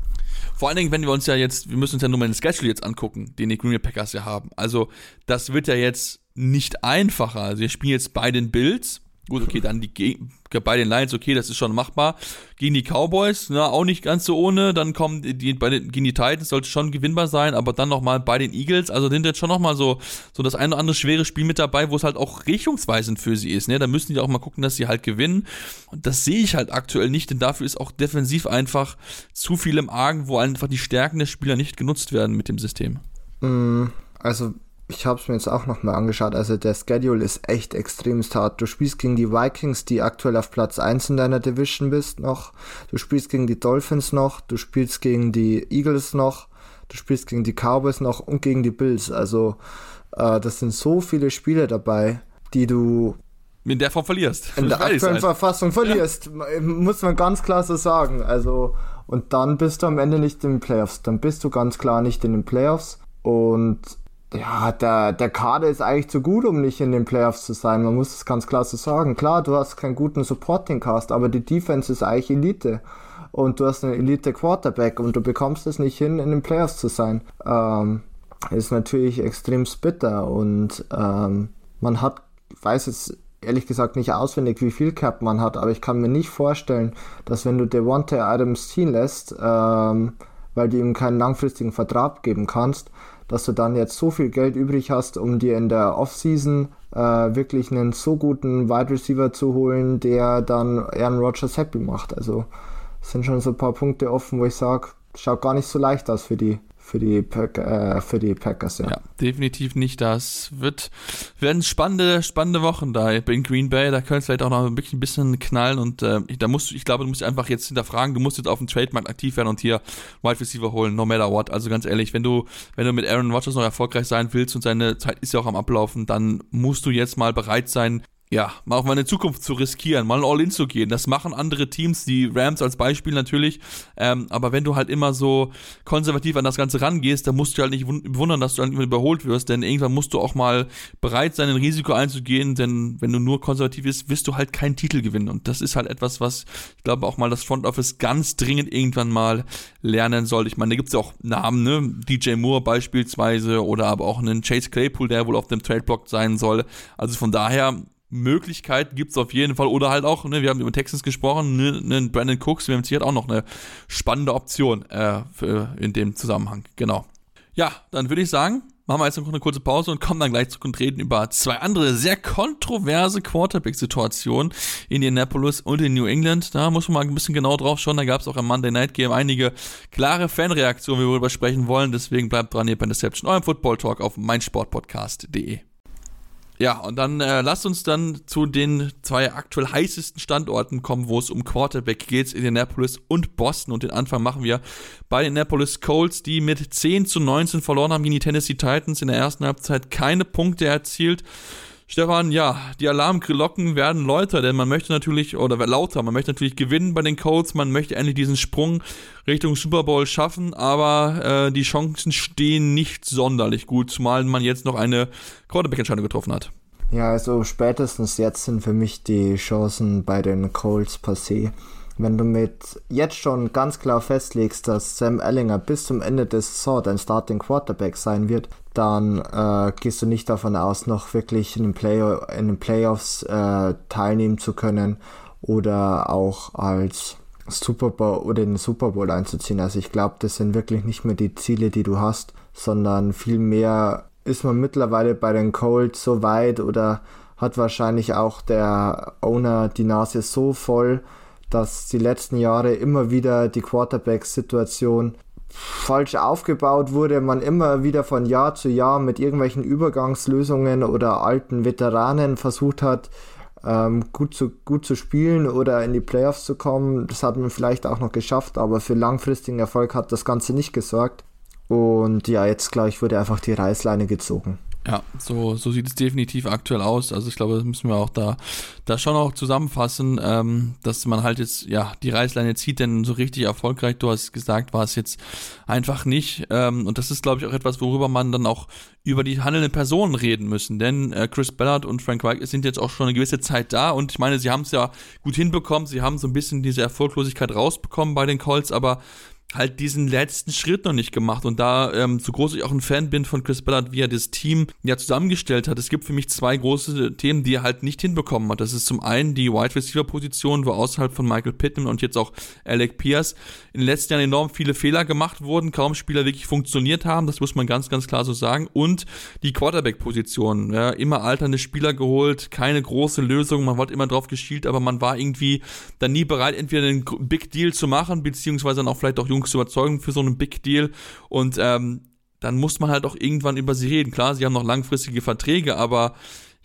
vor allen Dingen, wenn wir uns ja jetzt, wir müssen uns ja nur mal den Schedule jetzt angucken, den die Green Bay Packers ja haben. Also, das wird ja jetzt nicht einfacher. Also wir spielen jetzt bei den Bills. Gut, okay, dann die bei den Lions, okay, das ist schon machbar. Gegen die Cowboys, na, auch nicht ganz so ohne. Dann kommen die, bei den, gegen die Titans sollte schon gewinnbar sein, aber dann nochmal bei den Eagles. Also sind jetzt schon nochmal so, so das eine oder andere schwere Spiel mit dabei, wo es halt auch richtungsweisend für sie ist. Ne? Da müssen die auch mal gucken, dass sie halt gewinnen. Und das sehe ich halt aktuell nicht, denn dafür ist auch defensiv einfach zu viel im Argen, wo einfach die Stärken der Spieler nicht genutzt werden mit dem System. Mm, also ich habe es mir jetzt auch nochmal angeschaut, also der Schedule ist echt extrem hart. Du spielst gegen die Vikings, die aktuell auf Platz 1 in deiner Division bist noch. Du spielst gegen die Dolphins noch, du spielst gegen die Eagles noch, du spielst gegen die Cowboys noch und gegen die Bills. Also äh, das sind so viele Spiele dabei, die du in der Form verlierst. In der aktuellen halt. Verfassung verlierst, ja. muss man ganz klar so sagen. Also und dann bist du am Ende nicht in den Playoffs. Dann bist du ganz klar nicht in den Playoffs und ja, der, der Kader ist eigentlich zu gut, um nicht in den Playoffs zu sein. Man muss es ganz klar so sagen. Klar, du hast keinen guten Supporting-Cast, aber die Defense ist eigentlich Elite. Und du hast einen Elite-Quarterback und du bekommst es nicht hin, in den Playoffs zu sein. Ähm, ist natürlich extrem bitter und ähm, man hat, weiß jetzt ehrlich gesagt nicht auswendig, wie viel Cap man hat, aber ich kann mir nicht vorstellen, dass wenn du Devontae Adams ziehen lässt, ähm, weil du ihm keinen langfristigen Vertrag geben kannst, dass du dann jetzt so viel Geld übrig hast, um dir in der Offseason äh, wirklich einen so guten Wide Receiver zu holen, der dann Aaron Rodgers happy macht. Also sind schon so ein paar Punkte offen, wo ich sage, schaut gar nicht so leicht aus für die für die, Pack, äh, für die Packers, ja. ja. definitiv nicht. Das wird, werden spannende, spannende Wochen da in Green Bay. Da könnte es vielleicht auch noch ein bisschen knallen und äh, da musst du, ich glaube, du musst einfach jetzt hinterfragen, du musst jetzt auf dem Trademark aktiv werden und hier Wide Receiver holen, no matter what. Also ganz ehrlich, wenn du, wenn du mit Aaron Rodgers noch erfolgreich sein willst und seine Zeit ist ja auch am Ablaufen, dann musst du jetzt mal bereit sein, ja, mal auch mal eine Zukunft zu riskieren, mal All-In zu gehen. Das machen andere Teams, die Rams als Beispiel natürlich. Ähm, aber wenn du halt immer so konservativ an das Ganze rangehst, dann musst du halt nicht wundern, dass du dann überholt wirst, denn irgendwann musst du auch mal bereit sein, ein Risiko einzugehen, denn wenn du nur konservativ bist, wirst du halt keinen Titel gewinnen. Und das ist halt etwas, was ich glaube auch mal das Front Office ganz dringend irgendwann mal lernen soll. Ich meine, da gibt's ja auch Namen, ne? DJ Moore beispielsweise oder aber auch einen Chase Claypool, der wohl auf dem Trade-Block sein soll. Also von daher Möglichkeit gibt es auf jeden Fall. Oder halt auch, ne, wir haben über Texans gesprochen, ne, ne, Brandon Cooks, wir haben hier halt auch noch eine spannende Option äh, für, in dem Zusammenhang. Genau. Ja, dann würde ich sagen, machen wir jetzt noch eine kurze Pause und kommen dann gleich zu und über zwei andere sehr kontroverse Quarterback-Situationen in Indianapolis und in New England. Da muss man mal ein bisschen genau drauf schauen. Da gab es auch im Monday Night Game einige klare Fanreaktionen, wie wir sprechen wollen. Deswegen bleibt dran hier bei Deception, eurem Football Talk auf meinsportpodcast.de. Ja, und dann äh, lasst uns dann zu den zwei aktuell heißesten Standorten kommen, wo es um Quarterback geht, Indianapolis und Boston. Und den Anfang machen wir bei den Indianapolis Colts, die mit 10 zu 19 verloren haben gegen die Tennessee Titans in der ersten Halbzeit keine Punkte erzielt. Stefan, ja, die Alarmglocken werden lauter, denn man möchte natürlich, oder lauter, man möchte natürlich gewinnen bei den Colts, man möchte endlich diesen Sprung Richtung Super Bowl schaffen, aber äh, die Chancen stehen nicht sonderlich gut, zumal man jetzt noch eine Quarterback-Entscheidung getroffen hat. Ja, also spätestens jetzt sind für mich die Chancen bei den Colts passé. Wenn du mit jetzt schon ganz klar festlegst, dass Sam Ellinger bis zum Ende des Saison dein Starting Quarterback sein wird, dann äh, gehst du nicht davon aus, noch wirklich in den, Play in den Playoffs äh, teilnehmen zu können oder auch als Super Bowl oder in den Super Bowl einzuziehen. Also ich glaube, das sind wirklich nicht mehr die Ziele, die du hast, sondern vielmehr ist man mittlerweile bei den Colts so weit oder hat wahrscheinlich auch der Owner die Nase so voll, dass die letzten Jahre immer wieder die Quarterback-Situation falsch aufgebaut wurde, man immer wieder von Jahr zu Jahr mit irgendwelchen Übergangslösungen oder alten Veteranen versucht hat, ähm, gut, zu, gut zu spielen oder in die Playoffs zu kommen. Das hat man vielleicht auch noch geschafft, aber für langfristigen Erfolg hat das Ganze nicht gesorgt. Und ja, jetzt glaube ich, wurde einfach die Reißleine gezogen. Ja, so, so sieht es definitiv aktuell aus. Also ich glaube, das müssen wir auch da, da schon auch zusammenfassen, ähm, dass man halt jetzt, ja, die Reißleine zieht, denn so richtig erfolgreich, du hast gesagt, war es jetzt einfach nicht. Ähm, und das ist, glaube ich, auch etwas, worüber man dann auch über die handelnden Personen reden müssen. Denn äh, Chris Ballard und Frank Reich sind jetzt auch schon eine gewisse Zeit da und ich meine, sie haben es ja gut hinbekommen, sie haben so ein bisschen diese Erfolglosigkeit rausbekommen bei den Colts, aber halt diesen letzten Schritt noch nicht gemacht. Und da, ähm, so groß ich auch ein Fan bin von Chris Ballard, wie er das Team ja zusammengestellt hat, es gibt für mich zwei große Themen, die er halt nicht hinbekommen hat. Das ist zum einen die Wide Receiver Position, wo außerhalb von Michael Pittman und jetzt auch Alec Pierce in den letzten Jahren enorm viele Fehler gemacht wurden, kaum Spieler wirklich funktioniert haben, das muss man ganz, ganz klar so sagen. Und die Quarterback Position, ja, immer alternde Spieler geholt, keine große Lösung, man wollte immer drauf geschielt, aber man war irgendwie dann nie bereit, entweder einen Big Deal zu machen, beziehungsweise dann auch vielleicht auch Jungs zu überzeugen für so einen Big Deal. Und ähm, dann muss man halt auch irgendwann über sie reden. Klar, sie haben noch langfristige Verträge, aber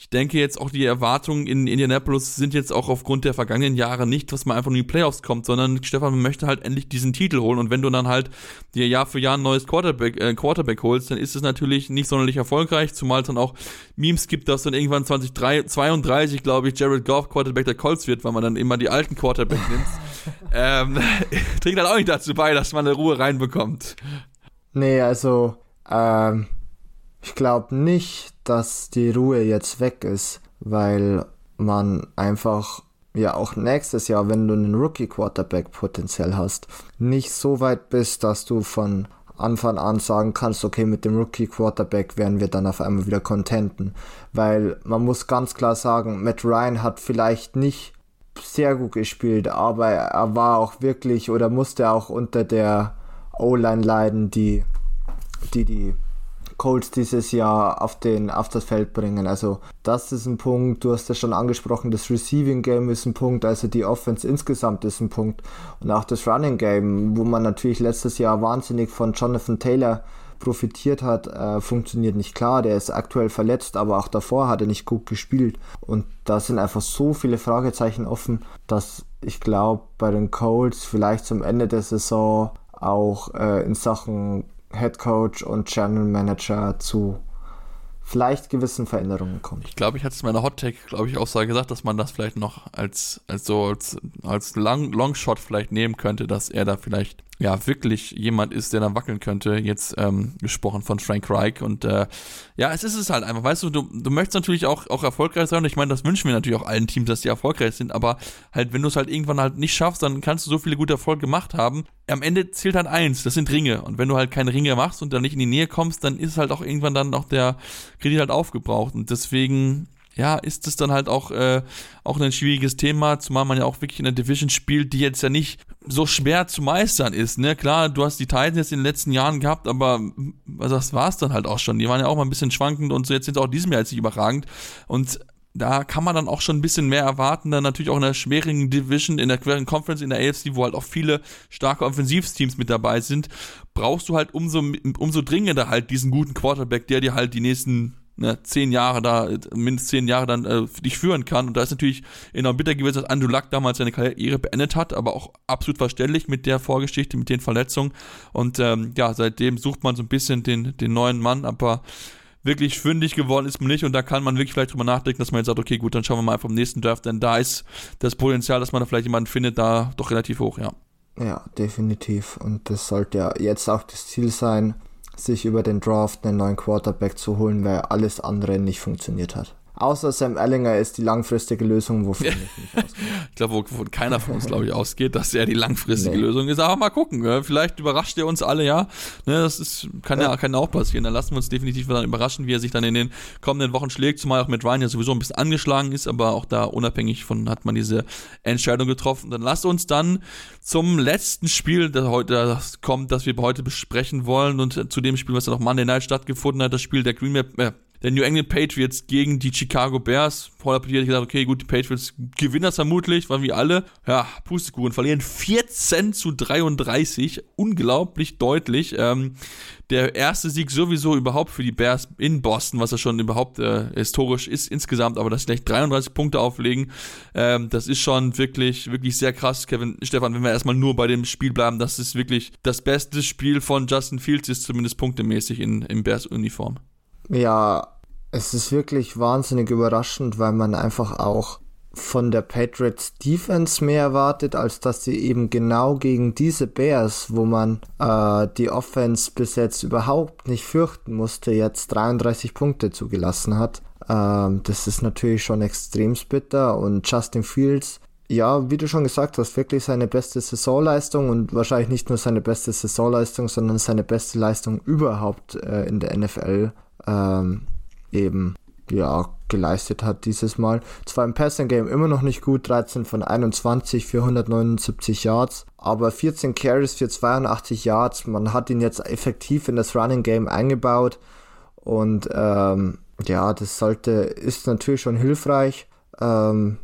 ich denke jetzt auch die Erwartungen in Indianapolis sind jetzt auch aufgrund der vergangenen Jahre nicht, dass man einfach nur in die Playoffs kommt, sondern Stefan möchte halt endlich diesen Titel holen und wenn du dann halt dir Jahr für Jahr ein neues Quarterback, äh, Quarterback holst, dann ist es natürlich nicht sonderlich erfolgreich, zumal es dann auch Memes gibt, dass dann irgendwann 2032, glaube ich, Jared Goff Quarterback der Colts wird, weil man dann immer die alten Quarterback nimmt. ähm, trägt halt auch nicht dazu bei, dass man eine Ruhe reinbekommt. Nee, also ähm, ich glaube nicht, dass die Ruhe jetzt weg ist, weil man einfach ja auch nächstes Jahr, wenn du einen Rookie Quarterback potenziell hast, nicht so weit bist, dass du von Anfang an sagen kannst, okay, mit dem Rookie Quarterback werden wir dann auf einmal wieder contenten. Weil man muss ganz klar sagen, Matt Ryan hat vielleicht nicht sehr gut gespielt, aber er war auch wirklich oder musste auch unter der O-Line leiden, die die, die Colts dieses Jahr auf, den, auf das Feld bringen. Also das ist ein Punkt, du hast ja schon angesprochen, das Receiving Game ist ein Punkt, also die Offense insgesamt ist ein Punkt und auch das Running Game, wo man natürlich letztes Jahr wahnsinnig von Jonathan Taylor profitiert hat, äh, funktioniert nicht klar. Der ist aktuell verletzt, aber auch davor hat er nicht gut gespielt. Und da sind einfach so viele Fragezeichen offen, dass ich glaube, bei den Colts vielleicht zum Ende der Saison auch äh, in Sachen Head Coach und Channel Manager zu vielleicht gewissen Veränderungen kommt. Ich glaube, ich hatte es in meiner Hot Take, glaube ich, Aussage gesagt, dass man das vielleicht noch als, als so als, als Long, Longshot vielleicht nehmen könnte, dass er da vielleicht ja wirklich jemand ist, der da wackeln könnte. Jetzt ähm, gesprochen von Frank Reich. Und äh, ja, es ist es halt einfach. Weißt du, du, du möchtest natürlich auch, auch erfolgreich sein. Und ich meine, das wünschen wir natürlich auch allen Teams, dass die erfolgreich sind. Aber halt, wenn du es halt irgendwann halt nicht schaffst, dann kannst du so viele gute Erfolge gemacht haben. Am Ende zählt halt eins, das sind Ringe. Und wenn du halt keine Ringe machst und dann nicht in die Nähe kommst, dann ist halt auch irgendwann dann auch der Kredit halt aufgebraucht. Und deswegen ja, ist es dann halt auch, äh, auch ein schwieriges Thema, zumal man ja auch wirklich in der Division spielt, die jetzt ja nicht so schwer zu meistern ist. Ne? Klar, du hast die Titans jetzt in den letzten Jahren gehabt, aber also das war es dann halt auch schon. Die waren ja auch mal ein bisschen schwankend und so jetzt sind auch diesem Jahr jetzt nicht überragend. Und da kann man dann auch schon ein bisschen mehr erwarten, dann natürlich auch in der schwierigen Division, in der queren Conference, in der AFC, wo halt auch viele starke Offensivteams mit dabei sind, brauchst du halt umso, umso dringender halt diesen guten Quarterback, der dir halt die nächsten ne, zehn Jahre da, mindestens zehn Jahre dann äh, dich führen kann. Und da ist natürlich enorm bitter gewesen, dass Andrew Luck damals seine Karriere beendet hat, aber auch absolut verständlich mit der Vorgeschichte, mit den Verletzungen. Und ähm, ja, seitdem sucht man so ein bisschen den, den neuen Mann, aber wirklich fündig geworden ist man nicht und da kann man wirklich vielleicht drüber nachdenken, dass man jetzt sagt, okay, gut, dann schauen wir mal vom nächsten Draft, denn da ist das Potenzial, dass man da vielleicht jemanden findet, da doch relativ hoch, ja. Ja, definitiv. Und das sollte ja jetzt auch das Ziel sein, sich über den Draft einen neuen Quarterback zu holen, weil alles andere nicht funktioniert hat. Außer Sam Ellinger ist die langfristige Lösung, wovon ich nicht ausgehe. ich glaube, wovon keiner von uns, glaube ich, ausgeht, dass er die langfristige nee. Lösung ist. Aber mal gucken, vielleicht überrascht er uns alle, ja. Ne, das ist, kann ja. ja kann auch passieren. Dann lassen wir uns definitiv dann überraschen, wie er sich dann in den kommenden Wochen schlägt, zumal auch mit Ryan ja sowieso ein bisschen angeschlagen ist, aber auch da unabhängig von hat man diese Entscheidung getroffen. Dann lasst uns dann zum letzten Spiel, das heute kommt, das wir heute besprechen wollen und zu dem Spiel, was dann auch Monday Night stattgefunden hat, das Spiel der Green Bay, äh, der New England Patriots gegen die Chicago Bears. Partie hätte ich gesagt, okay, gut, die Patriots gewinnen das vermutlich, waren wie alle. Ja, Pustekuchen, verlieren 14 zu 33. Unglaublich deutlich. Ähm, der erste Sieg sowieso überhaupt für die Bears in Boston, was ja schon überhaupt äh, historisch ist insgesamt, aber dass sie gleich 33 Punkte auflegen, ähm, das ist schon wirklich, wirklich sehr krass, Kevin, Stefan, wenn wir erstmal nur bei dem Spiel bleiben, das ist wirklich das beste Spiel von Justin Fields, ist zumindest punktemäßig in, in Bears Uniform. Ja, es ist wirklich wahnsinnig überraschend, weil man einfach auch von der Patriots Defense mehr erwartet, als dass sie eben genau gegen diese Bears, wo man äh, die Offense bis jetzt überhaupt nicht fürchten musste, jetzt 33 Punkte zugelassen hat. Ähm, das ist natürlich schon extrem bitter und Justin Fields, ja, wie du schon gesagt hast, wirklich seine beste Saisonleistung und wahrscheinlich nicht nur seine beste Saisonleistung, sondern seine beste Leistung überhaupt äh, in der NFL. Ähm, eben ja geleistet hat dieses Mal. Zwar im Passing Game immer noch nicht gut, 13 von 21 für 179 Yards, aber 14 Carries für 82 Yards. Man hat ihn jetzt effektiv in das Running Game eingebaut und ähm, ja, das sollte ist natürlich schon hilfreich. Ähm,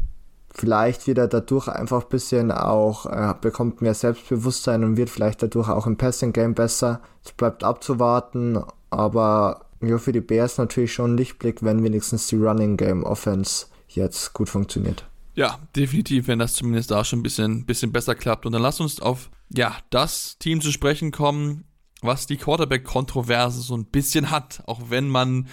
vielleicht wird er dadurch einfach ein bisschen auch, äh, bekommt mehr Selbstbewusstsein und wird vielleicht dadurch auch im Passing Game besser. Es bleibt abzuwarten, aber ja, für die Bears natürlich schon ein Lichtblick, wenn wenigstens die Running Game Offense jetzt gut funktioniert. Ja, definitiv, wenn das zumindest da schon ein bisschen, bisschen besser klappt. Und dann lass uns auf ja, das Team zu sprechen kommen, was die Quarterback-Kontroverse so ein bisschen hat, auch wenn man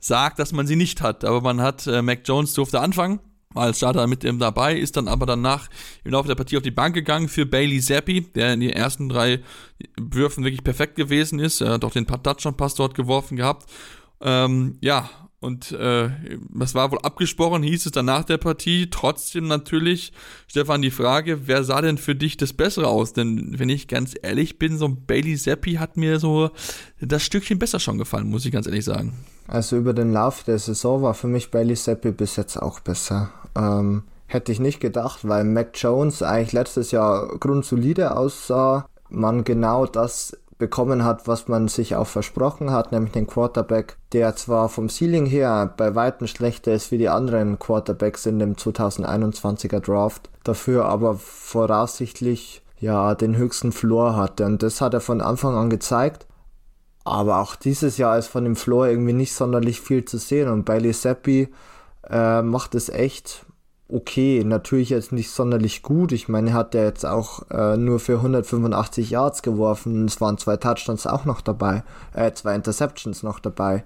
sagt, dass man sie nicht hat. Aber man hat, äh, Mac Jones durfte anfangen, als Starter mit ihm dabei, ist dann aber danach im Laufe der Partie auf die Bank gegangen für Bailey Zappi, der in den ersten drei Würfen wirklich perfekt gewesen ist. Er hat auch den Touchdown-Pass dort geworfen gehabt. Ähm, ja, und äh, das war wohl abgesprochen, hieß es dann nach der Partie. Trotzdem natürlich, Stefan, die Frage, wer sah denn für dich das Bessere aus? Denn wenn ich ganz ehrlich bin, so ein Bailey Zappi hat mir so das Stückchen besser schon gefallen, muss ich ganz ehrlich sagen. Also über den Lauf der Saison war für mich Bailey Zappi bis jetzt auch besser. Ähm, hätte ich nicht gedacht, weil Mac Jones eigentlich letztes Jahr grundsolide aussah. Man genau das bekommen hat, was man sich auch versprochen hat, nämlich den Quarterback, der zwar vom Ceiling her bei weitem schlechter ist wie die anderen Quarterbacks in dem 2021er Draft, dafür aber voraussichtlich ja den höchsten Floor hatte und das hat er von Anfang an gezeigt. Aber auch dieses Jahr ist von dem Floor irgendwie nicht sonderlich viel zu sehen und Bailey Seppi äh, macht es echt okay, natürlich jetzt nicht sonderlich gut. Ich meine, er hat ja jetzt auch äh, nur für 185 Yards geworfen. Es waren zwei Touchdowns auch noch dabei, äh, zwei Interceptions noch dabei.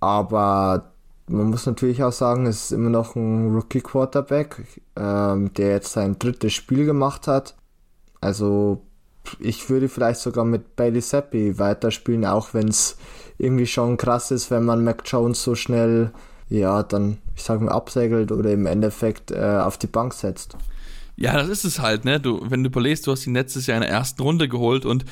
Aber man muss natürlich auch sagen, es ist immer noch ein Rookie Quarterback, ähm, der jetzt sein drittes Spiel gemacht hat. Also ich würde vielleicht sogar mit Bailey Seppi weiterspielen, auch wenn es irgendwie schon krass ist, wenn man Mac Jones so schnell ja, dann, ich sag mal, absegelt oder im Endeffekt äh, auf die Bank setzt. Ja, das ist es halt, ne? Du, wenn du überlegst, du hast ihn letztes Jahr in der ersten Runde geholt und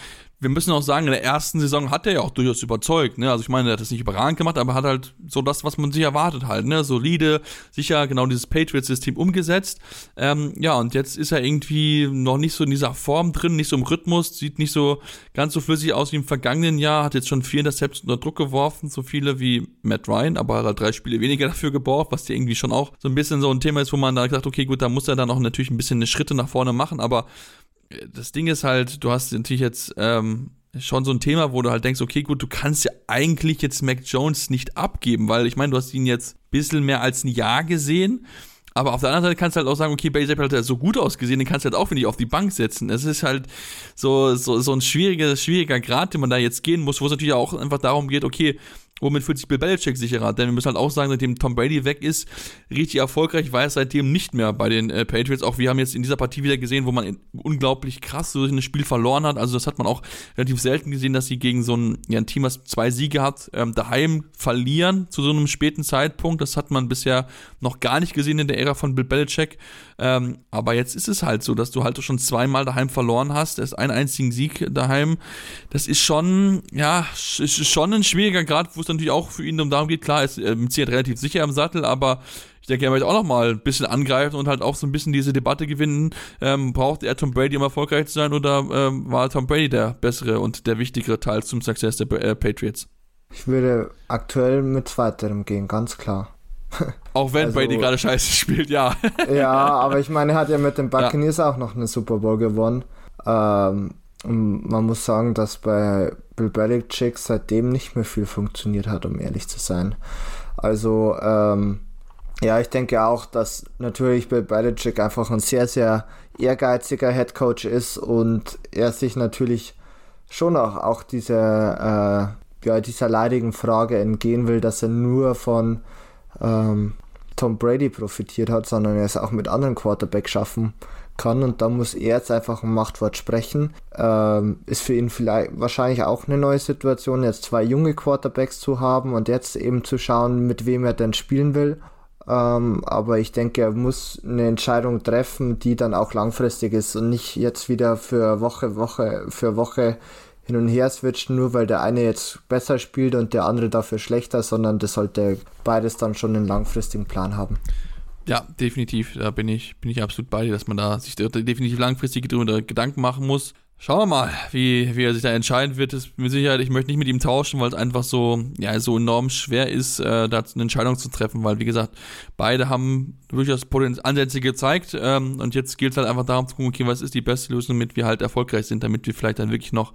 wir müssen auch sagen, in der ersten Saison hat er ja auch durchaus überzeugt. Ne? Also ich meine, er hat das nicht überragend gemacht, aber hat halt so das, was man sich erwartet halt. Ne? Solide, sicher genau dieses Patriots-System umgesetzt. Ähm, ja, und jetzt ist er irgendwie noch nicht so in dieser Form drin, nicht so im Rhythmus, sieht nicht so ganz so flüssig aus wie im vergangenen Jahr, hat jetzt schon vier Intercepts unter Druck geworfen, so viele wie Matt Ryan, aber hat halt drei Spiele weniger dafür gebraucht, was ja irgendwie schon auch so ein bisschen so ein Thema ist, wo man da sagt, okay, gut, da muss er dann auch natürlich ein bisschen Schritte nach vorne machen, aber das Ding ist halt, du hast natürlich jetzt ähm, schon so ein Thema, wo du halt denkst, okay, gut, du kannst ja eigentlich jetzt Mac Jones nicht abgeben, weil ich meine, du hast ihn jetzt ein bisschen mehr als ein Jahr gesehen. Aber auf der anderen Seite kannst du halt auch sagen, okay, Bailey Zappi hat ja so gut ausgesehen, den kannst du halt auch, finde ich, auf die Bank setzen. Es ist halt so, so, so ein schwieriger, schwieriger Grad, den man da jetzt gehen muss, wo es natürlich auch einfach darum geht, okay, Womit fühlt sich Bill Belichick sicherer? Denn wir müssen halt auch sagen, seitdem Tom Brady weg ist, richtig erfolgreich war er seitdem nicht mehr bei den äh, Patriots. Auch wir haben jetzt in dieser Partie wieder gesehen, wo man unglaublich krass so ein Spiel verloren hat. Also das hat man auch relativ selten gesehen, dass sie gegen so ein, ja, ein Team, was zwei Siege hat, ähm, daheim verlieren zu so einem späten Zeitpunkt. Das hat man bisher noch gar nicht gesehen in der Ära von Bill Belichick. Ähm, aber jetzt ist es halt so, dass du halt schon zweimal daheim verloren hast. Es ist ein einzigen Sieg daheim. Das ist schon, ja, ist schon ein schwieriger Grad, wo es natürlich auch für ihn darum geht, klar, ist äh, mit relativ sicher im Sattel, aber ich denke, er möchte auch noch mal ein bisschen angreifen und halt auch so ein bisschen diese Debatte gewinnen. Ähm, braucht er Tom Brady, um erfolgreich zu sein, oder ähm, war Tom Brady der bessere und der wichtigere Teil zum Success der äh, Patriots? Ich würde aktuell mit zweiterem gehen, ganz klar. Auch wenn also, Brady gerade scheiße spielt, ja. ja, aber ich meine, er hat ja mit den Buccaneers ja. auch noch eine Super Bowl gewonnen. Ähm, man muss sagen, dass bei Bill Belichick seitdem nicht mehr viel funktioniert hat, um ehrlich zu sein. Also, ähm, ja, ich denke auch, dass natürlich Bill Belichick einfach ein sehr, sehr ehrgeiziger Head Coach ist und er sich natürlich schon auch, auch diese, äh, ja, dieser leidigen Frage entgehen will, dass er nur von ähm, Tom Brady profitiert hat, sondern er es auch mit anderen Quarterbacks schaffen kann und da muss er jetzt einfach ein Machtwort sprechen. Ähm, ist für ihn vielleicht wahrscheinlich auch eine neue Situation, jetzt zwei junge Quarterbacks zu haben und jetzt eben zu schauen, mit wem er denn spielen will. Ähm, aber ich denke, er muss eine Entscheidung treffen, die dann auch langfristig ist und nicht jetzt wieder für Woche, Woche für Woche hin und her switchen, nur weil der eine jetzt besser spielt und der andere dafür schlechter, sondern das sollte beides dann schon einen langfristigen Plan haben. Ja, definitiv. Da bin ich, bin ich absolut bei dir, dass man da sich definitiv langfristig darüber Gedanken machen muss. Schauen wir mal, wie, wie er sich da entscheiden wird. Das mit Sicherheit, ich möchte nicht mit ihm tauschen, weil es einfach so, ja, so enorm schwer ist, äh, da eine Entscheidung zu treffen, weil, wie gesagt, beide haben durchaus Ansätze gezeigt ähm, und jetzt gilt es halt einfach darum zu gucken, okay, was ist die beste Lösung, damit wir halt erfolgreich sind, damit wir vielleicht dann wirklich noch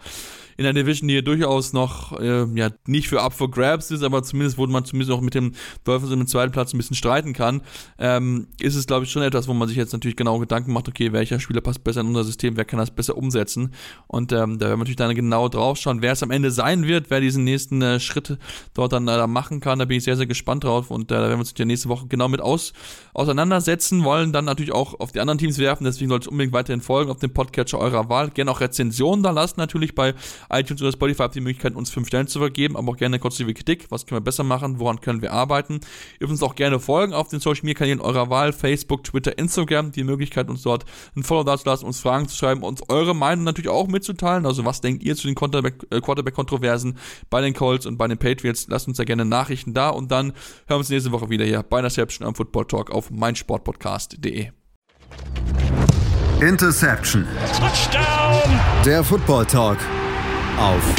in einer Division, die durchaus noch äh, ja nicht für up for grabs ist, aber zumindest, wo man zumindest auch mit dem Dolphins im zweiten Platz ein bisschen streiten kann, ähm, ist es, glaube ich, schon etwas, wo man sich jetzt natürlich genau Gedanken macht, okay, welcher Spieler passt besser in unser System, wer kann das besser umsetzen. Und ähm, da werden wir natürlich dann genau drauf schauen, wer es am Ende sein wird, wer diesen nächsten äh, Schritt dort dann äh, machen kann. Da bin ich sehr, sehr gespannt drauf und äh, da werden wir uns ja nächste Woche genau mit aus, auseinandersetzen, wollen dann natürlich auch auf die anderen Teams werfen, deswegen sollte es unbedingt weiterhin folgen auf dem Podcatcher eurer Wahl. Gerne auch Rezensionen da lassen, natürlich bei iTunes oder Spotify habt ihr die Möglichkeit, uns 5 Stellen zu vergeben, aber auch gerne konstruktive Kritik. Was können wir besser machen? Woran können wir arbeiten? Ihr dürft uns auch gerne folgen auf den Social Media Kanälen eurer Wahl, Facebook, Twitter, Instagram. Die Möglichkeit, uns dort ein Follow dazulassen, uns Fragen zu schreiben, uns eure Meinung natürlich auch mitzuteilen. Also was denkt ihr zu den äh, Quarterback-Kontroversen bei den Colts und bei den Patriots? Lasst uns da gerne Nachrichten da und dann hören wir uns nächste Woche wieder hier bei Interception am Football Talk auf meinsportpodcast.de. Interception. Touchdown. Der Football Talk auf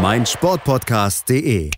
meinsportpodcast.de.